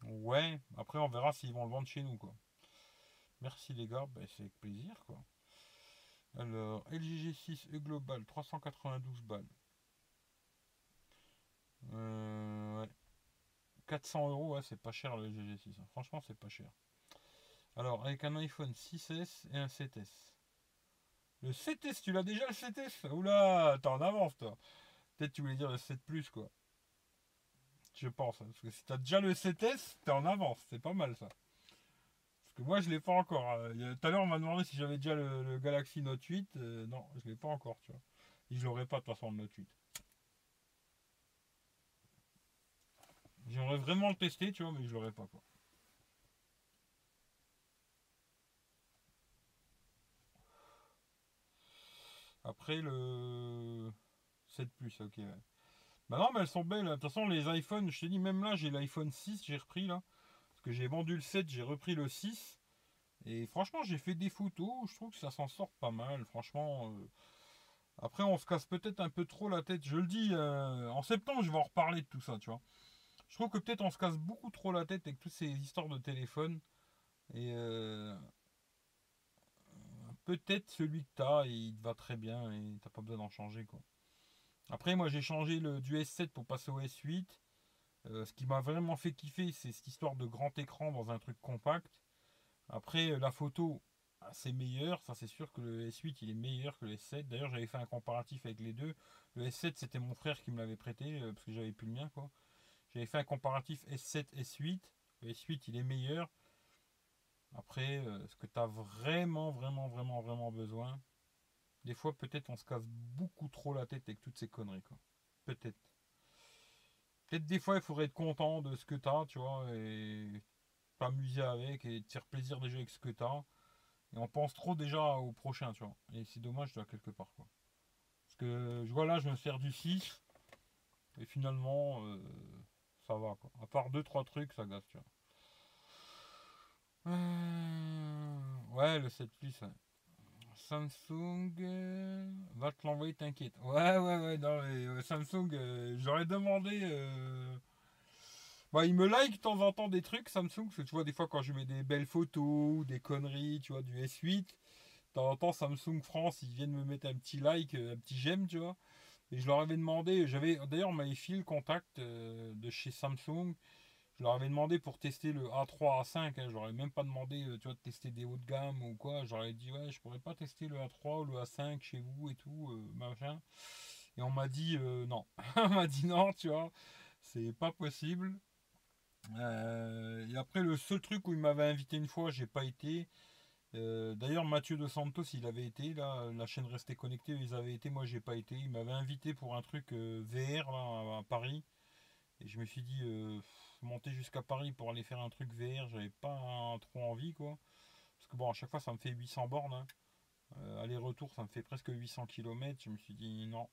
Ouais, après, on verra s'ils vont le vendre chez nous, quoi. Merci les gars, bah, c'est avec plaisir, quoi. Alors, LG G6 E Global, 392 balles. Euh, ouais. 400 euros, ouais, c'est pas cher le GG6. hein. Franchement, c'est pas cher. Alors, avec un iPhone 6S et un 7S. Le 7S, tu l'as déjà le 7S Oula, t'es en avance, toi. Peut-être tu voulais dire le 7 Plus, quoi. Je pense. hein, parce que si t'as déjà le 7S, t'es en avance. C'est pas mal, ça. Parce que moi, je l'ai pas encore. hein. Tout à l'heure, on m'a demandé si j'avais déjà le, le Galaxy Note 8. Euh, non, je l'ai pas encore, tu vois. Et je l'aurai pas, de toute façon, le Note 8. J'aimerais vraiment le tester, tu vois, mais je l'aurai pas, quoi. Après le 7 Plus, ok. Bah non, mais elles sont belles. De toute façon, les iPhones, je te dis, même là, j'ai l'iPhone 6, j'ai repris là. Parce que j'ai vendu le 7, j'ai repris le 6. Et franchement, j'ai fait des photos. Je trouve que ça s'en sort pas mal. Franchement. euh. Après, on se casse peut-être un peu trop la tête. Je le dis, euh, en septembre, je vais en reparler de tout ça, tu vois. Je trouve que peut-être on se casse beaucoup trop la tête avec toutes ces histoires de téléphone. Et euh, peut-être celui que t'as, il te va très bien et t'as pas besoin d'en changer quoi. Après moi j'ai changé le du S7 pour passer au S8. Euh, ce qui m'a vraiment fait kiffer c'est cette histoire de grand écran dans un truc compact. Après euh, la photo ah, c'est meilleur, ça c'est sûr que le S8 il est meilleur que le S7. D'ailleurs j'avais fait un comparatif avec les deux. Le S7 c'était mon frère qui me l'avait prêté euh, parce que j'avais plus le mien quoi. J'avais fait un comparatif S7 S8. Le S8 il est meilleur. Après, euh, ce que tu as vraiment, vraiment, vraiment, vraiment besoin, des fois peut-être on se casse beaucoup trop la tête avec toutes ces conneries. Peut-être. Peut-être des fois il faudrait être content de ce que tu as, tu vois, et t'amuser avec et te plaisir déjà avec ce que tu as. Et on pense trop déjà au prochain, tu vois. Et c'est dommage, de quelque part, quoi. Parce que je vois là, je me sers du 6. Et finalement, euh, ça va, quoi. À part 2-3 trucs, ça gasse, tu vois. Euh, ouais, le 7 Plus, Samsung euh, va te l'envoyer, t'inquiète. Ouais, ouais, ouais, non, Samsung, j'aurais demandé bah, il me like de temps en temps des trucs Samsung, parce que tu vois, des fois quand je mets des belles photos, des conneries, tu vois, du S8, de temps en temps Samsung France, ils viennent me mettre un petit like, euh, un petit j'aime, tu vois. Et je leur avais demandé, j'avais d'ailleurs m'avait filé le contact euh, de chez Samsung. Je leur avais demandé pour tester le A3, A5. Hein, je leur même pas demandé, euh, tu vois, de tester des hauts de gamme ou quoi. J'aurais dit, ouais, je pourrais pas tester le A3 ou le A5 chez vous et tout, machin. Et on m'a dit, non. [laughs] on m'a dit non, tu vois, c'est pas possible. Euh, et après, le seul truc où il m'avait invité une fois, j'ai pas été. Euh, d'ailleurs, Mathieu de Santos, il avait été là, la chaîne restait connectée, ils avaient été, moi j'ai pas été. Il m'avait invité pour un truc euh, VR à, Paris. Et je me suis dit, monter jusqu'à Paris pour aller faire un truc VR, j'avais pas trop envie quoi. Parce que bon, à chaque fois ça me fait 800 bornes. Hein. Aller-retour, ça me fait presque 800 km. Je me suis dit, non.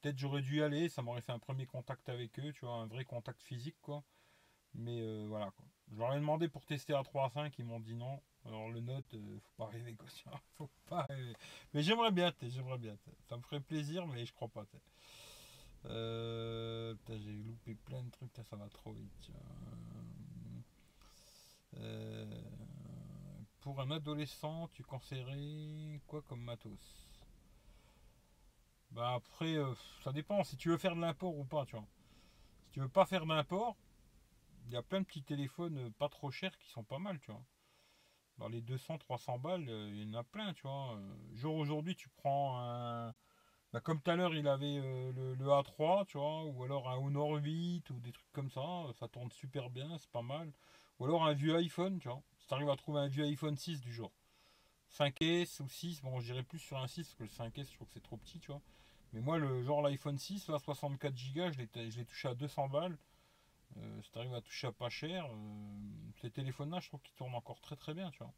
Peut-être j'aurais dû y aller, ça m'aurait fait un premier contact avec eux, tu vois, un vrai contact physique quoi. Mais euh, voilà quoi. Je leur ai demandé pour tester à 3 à 5, ils m'ont dit non. Alors le note, euh, faut pas rêver quoi. [laughs] faut pas rêver. Mais j'aimerais bien, j'aimerais bien. Ça me ferait plaisir, mais je crois pas. Euh, j'ai loupé plein de trucs, ça va trop vite. pour un adolescent, tu conseillerais quoi comme matos? Bah après, ça dépend si tu veux faire de l'import ou pas, tu vois. Si tu veux pas faire d'import, il y a plein de petits téléphones euh, pas trop chers qui sont pas mal, tu vois. Dans les 200, 300 balles, euh, il y en a plein, tu vois. Euh, genre aujourd'hui, tu prends un. Bah, comme tout à l'heure, il avait le, A3, tu vois, ou alors un Honor 8 ou des trucs comme ça. Ça tourne super bien, c'est pas mal. Ou alors un vieux iPhone, tu vois. Si tu arrives à trouver un vieux iPhone 6 du genre 5S ou 6, bon, je dirais plus sur un 6 parce que le 5S, je trouve que c'est trop petit, tu vois. Mais moi, le genre l'iPhone 6, là, 64 Go, je l'ai touché à 200 balles. Euh, si tu arrives à toucher à pas cher, euh, ces téléphones-là, je trouve qu'ils tournent encore très très bien, tu vois.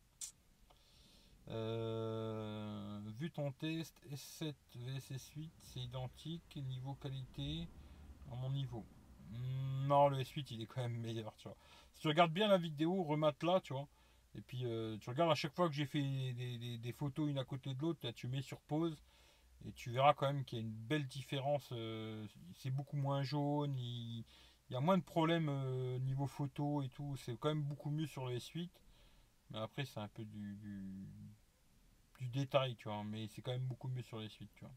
Euh, vu ton test, S7 vs 8 c'est identique, niveau qualité, à mon niveau. Non, le S8, il est quand même meilleur, tu vois. Si tu regardes bien la vidéo, remate là, tu vois. Et puis, tu regardes à chaque fois que j'ai fait des, photos une à côté de l'autre, tu mets sur pause. Et tu verras quand même qu'il y a une belle différence. c'est beaucoup moins jaune. Il, y a moins de problèmes euh, niveau photo et tout. C'est quand même beaucoup mieux sur le S8. Mais après, c'est un peu du, détail, tu vois. Mais c'est quand même beaucoup mieux sur le S8, tu vois.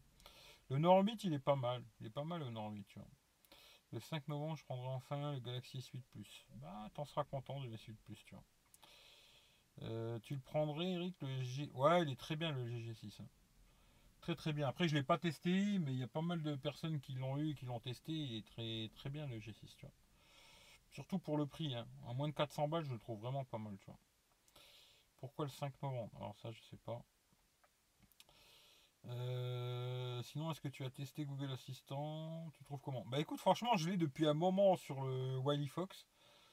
Le Nord 8, il est pas mal. Il est pas mal le Nord 8, tu vois. Le 5 novembre, je prendrai enfin le Galaxy S8 Plus. Bah, t'en seras content du S8 Plus, tu vois. Euh, tu le prendrais, Eric, le G. Ouais, il est très bien le GG6. Hein. Très très bien. Après, je l'ai pas testé, mais il y a pas mal de personnes qui l'ont eu, qui l'ont testé, et très très bien le G6, tu vois. Surtout pour le prix, hein. À moins de 400 balles, je le trouve vraiment pas mal, tu vois. Pourquoi le 5 novembre? Alors ça, je sais pas. Euh, sinon, est-ce que tu as testé Google Assistant? Tu trouves comment? Bah écoute, franchement, je l'ai depuis un moment sur le Wiley Fox.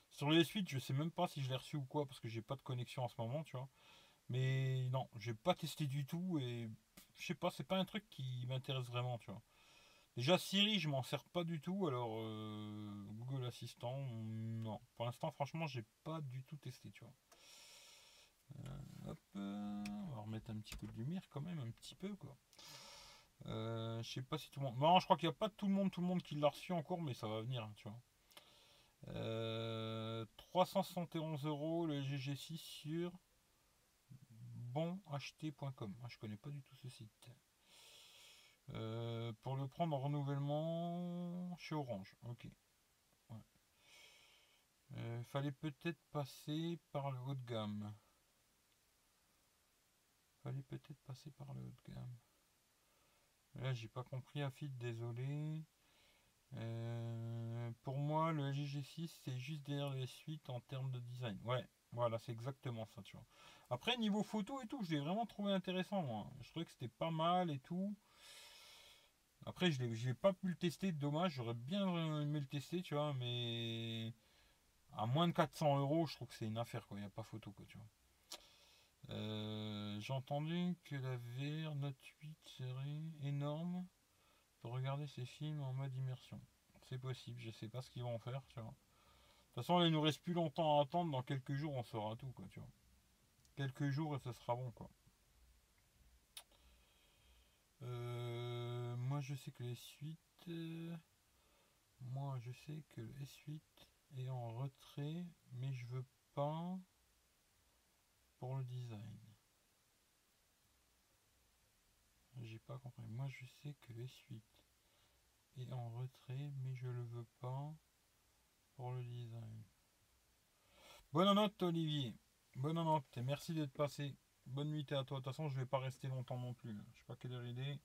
Sur les suites, je sais même pas si je l'ai reçu ou quoi, parce que j'ai pas de connexion en ce moment, tu vois. Mais non, j'ai pas testé du tout et je sais pas, c'est pas un truc qui m'intéresse vraiment, tu vois. Déjà Siri, je m'en sers pas du tout, alors euh, Google Assistant, non. Pour l'instant, franchement, j'ai pas du tout testé, tu vois. Euh, hop, on va remettre un petit peu de lumière quand même, un petit peu quoi. Euh, je sais pas si tout le monde. Non, je crois qu'il n'y a pas tout le monde, tout le monde qui l'a reçu encore, mais ça va venir, hein, tu vois. 371 euros le GG6 sur bonacheter.com. Ah, je connais pas du tout ce site. Euh, pour le prendre en renouvellement chez Orange. Ok. Euh, fallait peut-être passer par le haut de gamme. Peut-être passer par le haut de gamme. Là, j'ai pas compris, Afid, désolé. Euh, pour moi, le LG G6, c'est juste derrière les suites en termes de design. Ouais, Voilà, c'est exactement ça, tu vois. Après, niveau photo et tout, je l'ai vraiment trouvé intéressant, moi. Je trouvais que c'était pas mal et tout. Après, je n'ai pas pu le tester, dommage. J'aurais bien aimé le tester, tu vois, mais à moins de 400 euros, je trouve que c'est une affaire, quoi. Il n'y a pas photo, quoi, tu vois. Euh, j'ai entendu que la VR Note 8 serait énorme pour regarder ces films en mode immersion. C'est possible, je sais pas ce qu'ils vont en faire, tu vois. De toute façon, il nous reste plus longtemps à attendre. Dans quelques jours, on saura tout, quoi, tu vois. Quelques jours et ce sera bon, quoi. Euh, moi, je sais que les suites. moi, je sais que le S8 est en retrait, mais je veux pas pour le design. J'ai pas compris. Moi, je sais que le S8 est en retrait, mais je le veux pas pour le design. Bonne note, Olivier. Bonne note et merci d'être passé. Bonne nuit à toi. De toute façon, je vais pas rester longtemps non plus. Je sais pas quelle heure il est.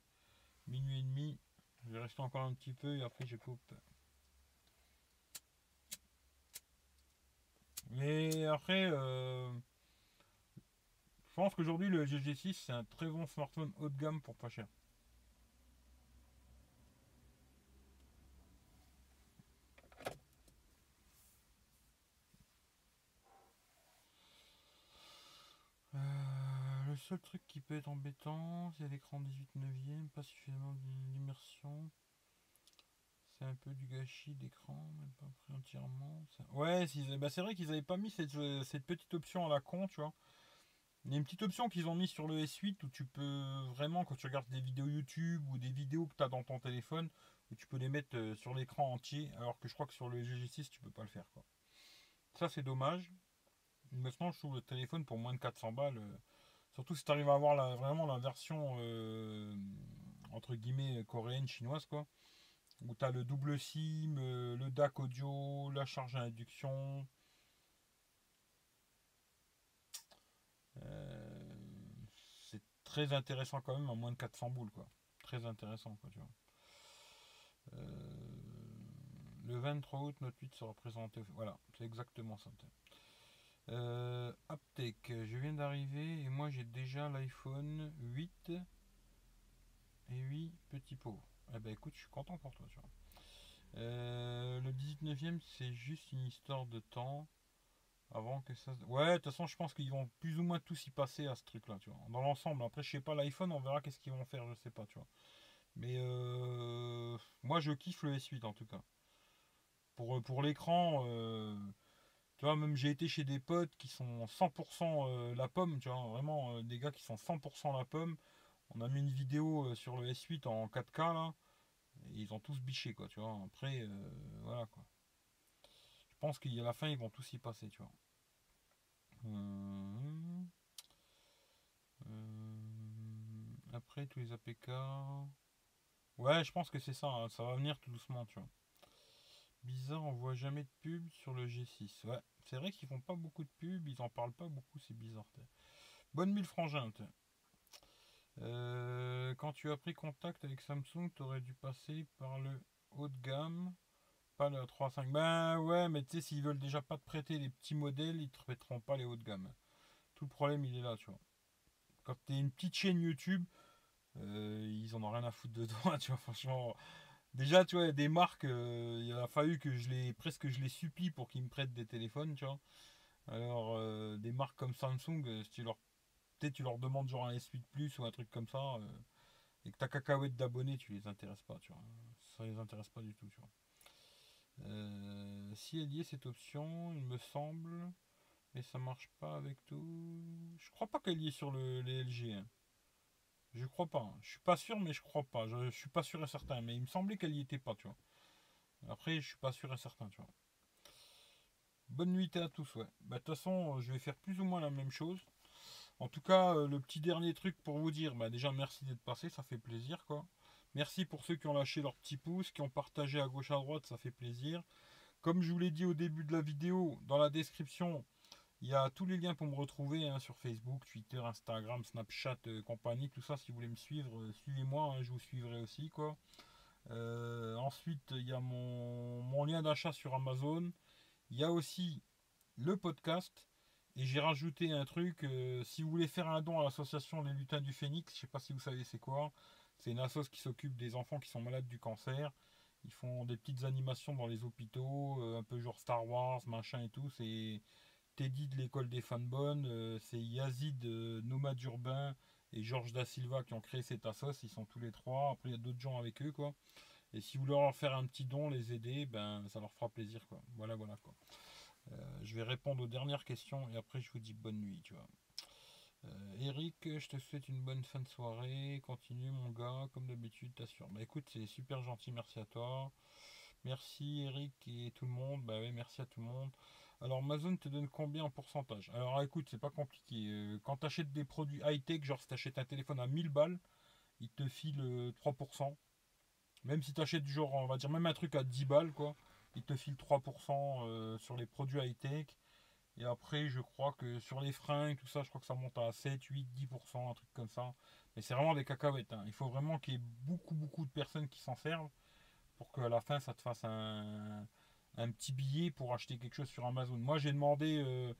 Minuit et demi. Je vais rester encore un petit peu et après je coupe. Mais après, euh, je pense qu'aujourd'hui le GG6 c'est un très bon smartphone haut de gamme pour pas cher. Euh, le seul truc qui peut être embêtant, c'est l'écran 18 neuvième, pas suffisamment d'immersion. C'est un peu du gâchis d'écran, même pas pris entièrement. Ouais, bah, c'est vrai qu'ils n'avaient pas mis cette, cette, petite option à la con, tu vois. Il y a une petite option qu'ils ont mis sur le S8 où tu peux vraiment, quand tu regardes des vidéos YouTube ou des vidéos que tu as dans ton téléphone, où tu peux les mettre euh, sur l'écran entier, alors que je crois que sur le GG6 tu peux pas le faire. Ça c'est dommage. Maintenant je trouve le téléphone pour moins de 400 balles. Euh, surtout si tu arrives à avoir vraiment la version euh, entre guillemets coréenne, chinoise quoi. Où tu as le double SIM, le DAC audio, la charge à induction, c'est très intéressant quand même à moins de 400 boules quoi. Très intéressant quoi tu vois. Euh, le 23 août, notre 8 sera présenté. Voilà, c'est exactement ça. Euh, je viens d'arriver et moi j'ai déjà l'iPhone 8 et 8 petits pots. Eh ben écoute, je suis content pour toi. Tu vois. Euh, le 19e, c'est juste une histoire de temps. Avant que ça. Ouais, de toute façon, je pense qu'ils vont plus ou moins tous y passer à ce truc-là, tu vois. Dans l'ensemble. Après, je sais pas, l'iPhone, on verra qu'est-ce qu'ils vont faire, je sais pas, tu vois. Mais euh... moi, je kiffe le S8 en tout cas. Pour, euh, pour l'écran, euh... tu vois, même j'ai été chez des potes qui sont 100% euh, la pomme, tu vois, vraiment des gars qui sont 100% la pomme. On a mis une vidéo sur le S8 en 4K là. Et ils ont tous biché, quoi, tu vois. Après, voilà, quoi. Je pense qu'à la fin, ils vont tous y passer, tu vois. Euh, euh, après tous les APK. Ouais, je pense que c'est ça. Hein. Ça va venir tout doucement, tu vois. Bizarre, on voit jamais de pub sur le G6. Ouais, c'est vrai qu'ils font pas beaucoup de pubs, ils en parlent pas beaucoup, c'est bizarre. Bonne mille frangin. Euh, quand tu as pris contact avec Samsung, tu aurais dû passer par le haut de gamme pas le 3.5. Ben ouais, mais tu sais, s'ils veulent déjà pas te prêter les petits modèles, ils te prêteront pas les hauts de gamme. Tout le problème, il est là, tu vois. Quand t'es une petite chaîne YouTube, euh, ils en ont rien à foutre dedans, [laughs] tu vois, franchement. Déjà, tu vois, des marques, euh, il a fallu que je les, presque je les supplie pour qu'ils me prêtent des téléphones, tu vois. Alors, euh, des marques comme Samsung, si tu leur, tu leur demandes genre un S8 Plus ou un truc comme ça, et que ta cacahuète d'abonnés, tu les intéresses pas, tu vois. Ça les intéresse pas du tout, tu vois. Euh, si elle y est cette option, il me semble, mais ça marche pas avec tout. Je crois pas qu'elle y est sur le, les LG. Hein. Je crois pas. Hein. Je suis pas sûr, mais je crois pas. Je, suis pas sûr et certain, mais il me semblait qu'elle y était pas, tu vois. Après, je suis pas sûr et certain, tu vois. Bonne nuit à tous, ouais. Bah, de toute façon, je vais faire plus ou moins la même chose. En tout cas, euh, le petit dernier truc pour vous dire, bah déjà merci d'être passé, ça fait plaisir, quoi. Merci pour ceux qui ont lâché leur petit pouce, qui ont partagé à gauche à droite, ça fait plaisir. Comme je vous l'ai dit au début de la vidéo, dans la description, il y a tous les liens pour me retrouver hein, sur Facebook, Twitter, Instagram, Snapchat, euh, compagnie, tout ça. Si vous voulez me suivre, euh, suivez-moi, hein, je vous suivrai aussi. quoi. Euh, ensuite, il y a mon, mon lien d'achat sur Amazon. Il y a aussi le podcast. Et j'ai rajouté un truc, si vous voulez faire un don à l'association Les Lutins du Phénix, je sais pas si vous savez c'est quoi, c'est une association qui s'occupe des enfants qui sont malades du cancer. Ils font des petites animations dans les hôpitaux, euh, un peu genre Star Wars, machin et tout. C'est Teddy de l'école des fans bonnes, euh, c'est Yazid Nomade Urbain et Georges Da Silva qui ont créé cette association. Ils sont tous les trois. Après, il y a d'autres gens avec eux, quoi. Et si vous leur faire un petit don, les aider, ben ça leur fera plaisir, quoi. Voilà, voilà, quoi. Euh, je vais répondre aux dernières questions et après je vous dis bonne nuit, tu vois. Euh, Eric, je te souhaite une bonne fin de soirée. Continue mon gars, comme d'habitude, t'assure. Bah écoute, c'est super gentil, merci à toi. Merci Eric et tout le monde. Bah oui, merci à tout le monde. Alors Amazon te donne combien en pourcentage? Alors écoute, c'est pas compliqué. Euh, quand tu achètes des produits high-tech, genre si tu achètes un téléphone à 1000 balles, il te file 3%. Même si tu achètes genre, on va dire même un truc à 10 balles, quoi il te file 3% euh, sur les produits high-tech. Et après, je crois que sur les fringues, tout ça, je crois que ça monte à 7, 8, 10%, un truc comme ça. Mais c'est vraiment des cacahuètes. Hein. Il faut vraiment qu'il y ait beaucoup, beaucoup de personnes qui s'en servent pour qu'à la fin, ça te fasse un, petit billet pour acheter quelque chose sur Amazon. Moi, j'ai demandé. Euh,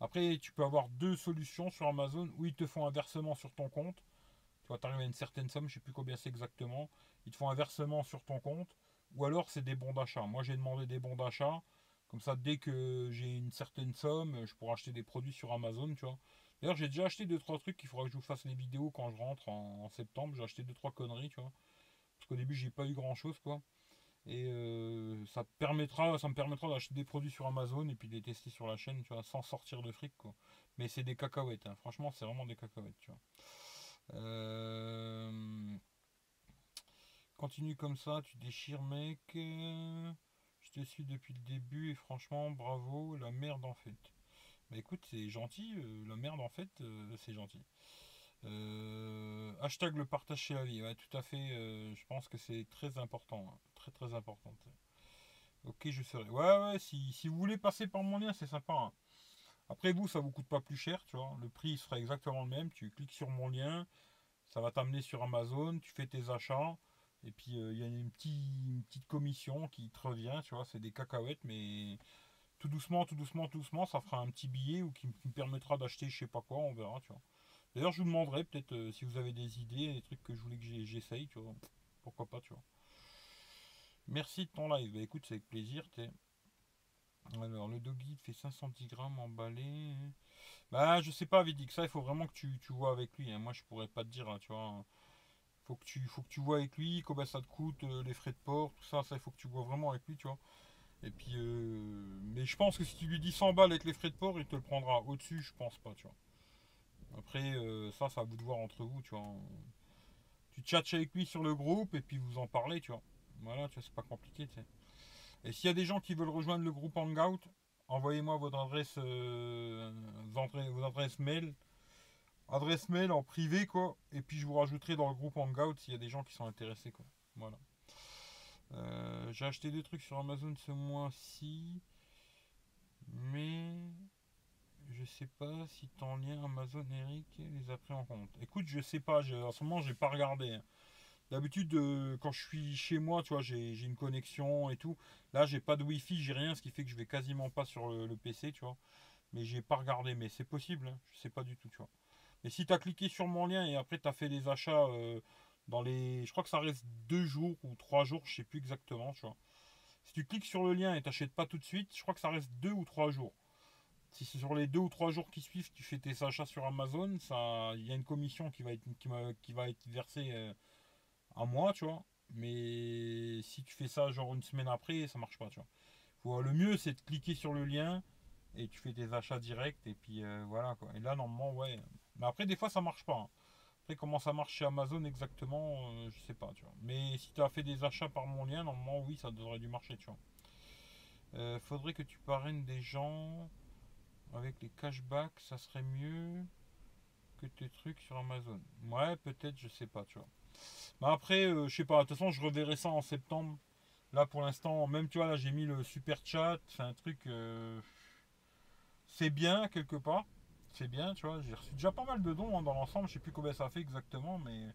après, tu peux avoir deux solutions sur Amazon où ils te font un versement sur ton compte. Tu vois, tu arrives à une certaine somme, je ne sais plus combien c'est exactement. Ils te font un versement sur ton compte ou alors c'est des bons d'achat. Moi j'ai demandé des bons d'achat. Comme ça, dès que j'ai une certaine somme, je pourrai acheter des produits sur Amazon, tu vois. D'ailleurs, j'ai déjà acheté 2-3 trucs. Il faudra que je vous fasse les vidéos quand je rentre en, septembre. J'ai acheté 2-3 conneries, tu vois. Parce qu'au début, j'ai pas eu grand chose, quoi. Et euh, ça, permettra, ça me permettra d'acheter des produits sur Amazon et puis de les tester sur la chaîne, tu vois, sans sortir de fric, quoi. Mais c'est des cacahuètes, hein. franchement, c'est vraiment des cacahuètes, tu vois. Euh, Continue comme ça, tu déchires mec. Je te suis depuis le début et franchement bravo, la merde en fait. Bah écoute, c'est gentil, euh, la merde en fait, euh, c'est gentil. Euh, hashtag le partage chez la vie, tout à fait, je pense que c'est très important, hein. très très important. Ok, je serai. Ouais, ouais, si, si, vous voulez passer par mon lien, c'est sympa. Hein. Après vous, ça vous coûte pas plus cher, tu vois. Le prix sera exactement le même. Tu cliques sur mon lien, ça va t'amener sur Amazon, tu fais tes achats. Et puis euh, il y a une, petite commission qui te revient, tu vois, c'est des cacahuètes, mais tout doucement, tout doucement, tout doucement, ça fera un petit billet ou qui, me permettra d'acheter je sais pas quoi, on verra, tu vois. D'ailleurs, je vous demanderai peut-être euh, si vous avez des idées, des trucs que je voulais que j'essaye, tu vois. Pourquoi pas, tu vois. Merci de ton live. Bah, écoute, c'est avec plaisir, t'es. Alors, le doggy fait 510 grammes emballé. Bah, je sais pas, Vidic, ça, il faut vraiment que tu, tu vois avec lui. Hein. Moi, je pourrais pas te dire, tu vois faut que tu faut que tu vois avec lui combien ça te coûte euh, les frais de port tout ça ça il faut que tu vois vraiment avec lui tu vois. Et puis euh, mais je pense que si tu lui dis 100 balles avec les frais de port il te le prendra au dessus je pense pas tu vois. Après euh, ça ça à vous de voir entre vous tu vois. Tu tchatches avec lui sur le groupe et puis vous en parlez tu vois. Voilà tu vois c'est pas compliqué tu sais. Et s'il y a des gens qui veulent rejoindre le groupe Hangout envoyez-moi votre adresse vos adresses mail adresse mail en privé, quoi. Et puis je vous rajouterai dans le groupe Hangout s'il y a des gens qui sont intéressés, quoi. Voilà. Euh, j'ai acheté des trucs sur Amazon ce mois-ci. Mais je sais pas si ton lien Amazon Eric les a pris en compte. Écoute, je sais pas, en ce moment j'ai pas regardé. Hein. D'habitude, euh, quand je suis chez moi, tu vois, j'ai une connexion et tout. Là, j'ai pas de Wi-Fi, j'ai rien, ce qui fait que je vais quasiment pas sur le, PC, tu vois. Mais j'ai pas regardé, mais c'est possible, hein. je sais pas du tout, tu vois. Et si tu as cliqué sur mon lien et après tu as fait des achats euh, dans les. Je crois que ça reste deux jours ou trois jours, je sais plus exactement, tu vois. Si tu cliques sur le lien et t'achètes pas tout de suite, je crois que ça reste deux ou trois jours. Si c'est sur les deux ou trois jours qui suivent, tu fais tes achats sur Amazon, ça, il y a une commission qui va être, qui, va être versée euh, à moi, tu vois. Mais si tu fais ça genre une semaine après, ça marche pas, tu vois. le mieux, c'est de cliquer sur le lien et tu fais tes achats directs et puis euh, voilà quoi. Et là, normalement, ouais, mais après, des fois, ça marche pas. Hein. Après, comment ça marche chez Amazon exactement, euh, je sais pas, tu vois. Mais si tu as fait des achats par mon lien, normalement, oui, ça devrait du marcher, tu vois. Euh, faudrait que tu parraines des gens avec les cashbacks, ça serait mieux que tes trucs sur Amazon. Ouais, peut-être, je sais pas, tu vois. Mais après, euh, je sais pas, de toute façon, je reverrai ça en septembre. Là, pour l'instant, même, tu vois, là, j'ai mis le super chat, c'est un truc. c'est bien, quelque part c'est bien, tu vois. J'ai reçu déjà pas mal de dons hein, dans l'ensemble. Je sais plus combien ça fait exactement, mais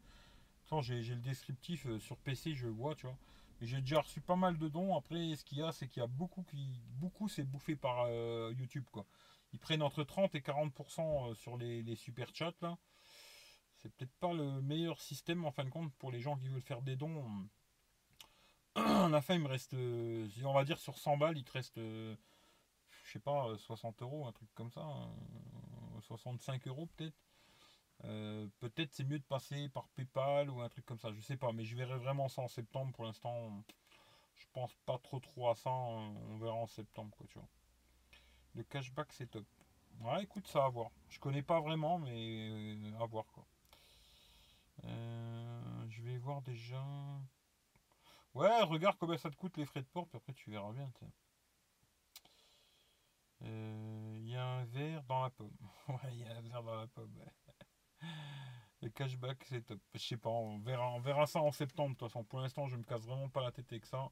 j'ai le descriptif euh, sur PC, je vois, tu vois. J'ai déjà reçu pas mal de dons. Après, ce qu'il y a, c'est qu'il y a beaucoup qui, beaucoup c'est bouffé par euh, YouTube, quoi. ils prennent entre 30 et 40% sur les, les super chats là. C'est peut-être pas le meilleur système en fin de compte pour les gens qui veulent faire des dons. À [clears throat] la fin, il me reste, on va dire sur 100 balles, il te reste, je sais pas, 60 euros, un truc comme ça, 65 euros peut-être. Euh, peut-être c'est mieux de passer par PayPal ou un truc comme ça, je sais pas, mais je verrai vraiment ça en septembre. Pour l'instant, je pense pas trop trop à ça. On verra en septembre, quoi, tu vois. Le cashback, c'est top. Ouais, écoute, ça à voir. Je connais pas vraiment, mais euh, à voir, quoi. Euh, je vais voir déjà. Ouais, regarde combien ça te coûte les frais de port, puis après tu verras bien. Un verre dans la pomme. [laughs] ouais, il y a un verre dans la pomme. [laughs] Le cashback, c'est top. Je sais pas, on verra, on verra ça en septembre. De toute façon, pour l'instant, je me casse vraiment pas la tête avec ça.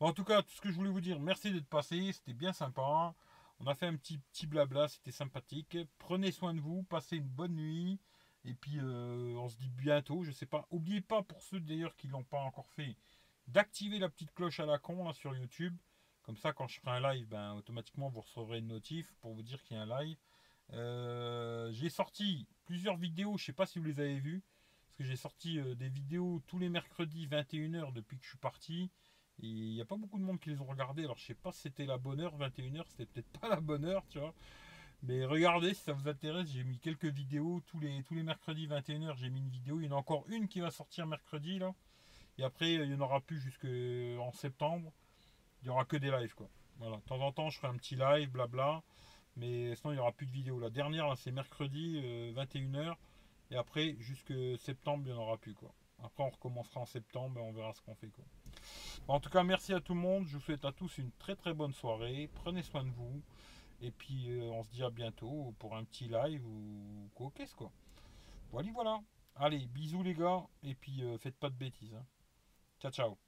En tout cas, tout ce que je voulais vous dire, merci d'être passé. C'était bien sympa. On a fait un petit, petit blabla, c'était sympathique. Prenez soin de vous, passez une bonne nuit. Et puis, euh, on se dit bientôt. Je sais pas. Oubliez pas, pour ceux d'ailleurs qui l'ont pas encore fait, d'activer la petite cloche à la con là, sur YouTube. Comme ça, quand je ferai un live, ben, automatiquement, vous recevrez une notif pour vous dire qu'il y a un live. Euh, j'ai sorti plusieurs vidéos, je sais pas si vous les avez vues, parce que j'ai sorti euh, des vidéos tous les mercredis 21h depuis que je suis parti. Il n'y a pas beaucoup de monde qui les ont regardées. Alors je sais pas si c'était la bonne heure, 21h, c'était peut-être pas la bonne heure, tu vois. Mais regardez si ça vous intéresse, j'ai mis quelques vidéos tous les, tous les mercredis 21h, j'ai mis une vidéo. Il y en a encore une qui va sortir mercredi là. Et après, il n'y en aura plus jusqu'en septembre. Il n'y aura que des lives quoi. Voilà. De temps en temps, je ferai un petit live, blabla. Mais sinon, il n'y aura plus de vidéos. La dernière, c'est mercredi, 21h. Euh, et après, jusque septembre, il n'y en aura plus. Quoi. Après, on recommencera en septembre et on verra ce qu'on fait. Quoi. en tout cas, merci à tout le monde. Je vous souhaite à tous une très très bonne soirée. Prenez soin de vous. Et puis, euh, on se dit à bientôt pour un petit live ou quoi qu'est-ce quoi. Voilà, voilà. Allez, bisous les gars. Et puis, euh, faites pas de bêtises. Hein. Ciao, ciao.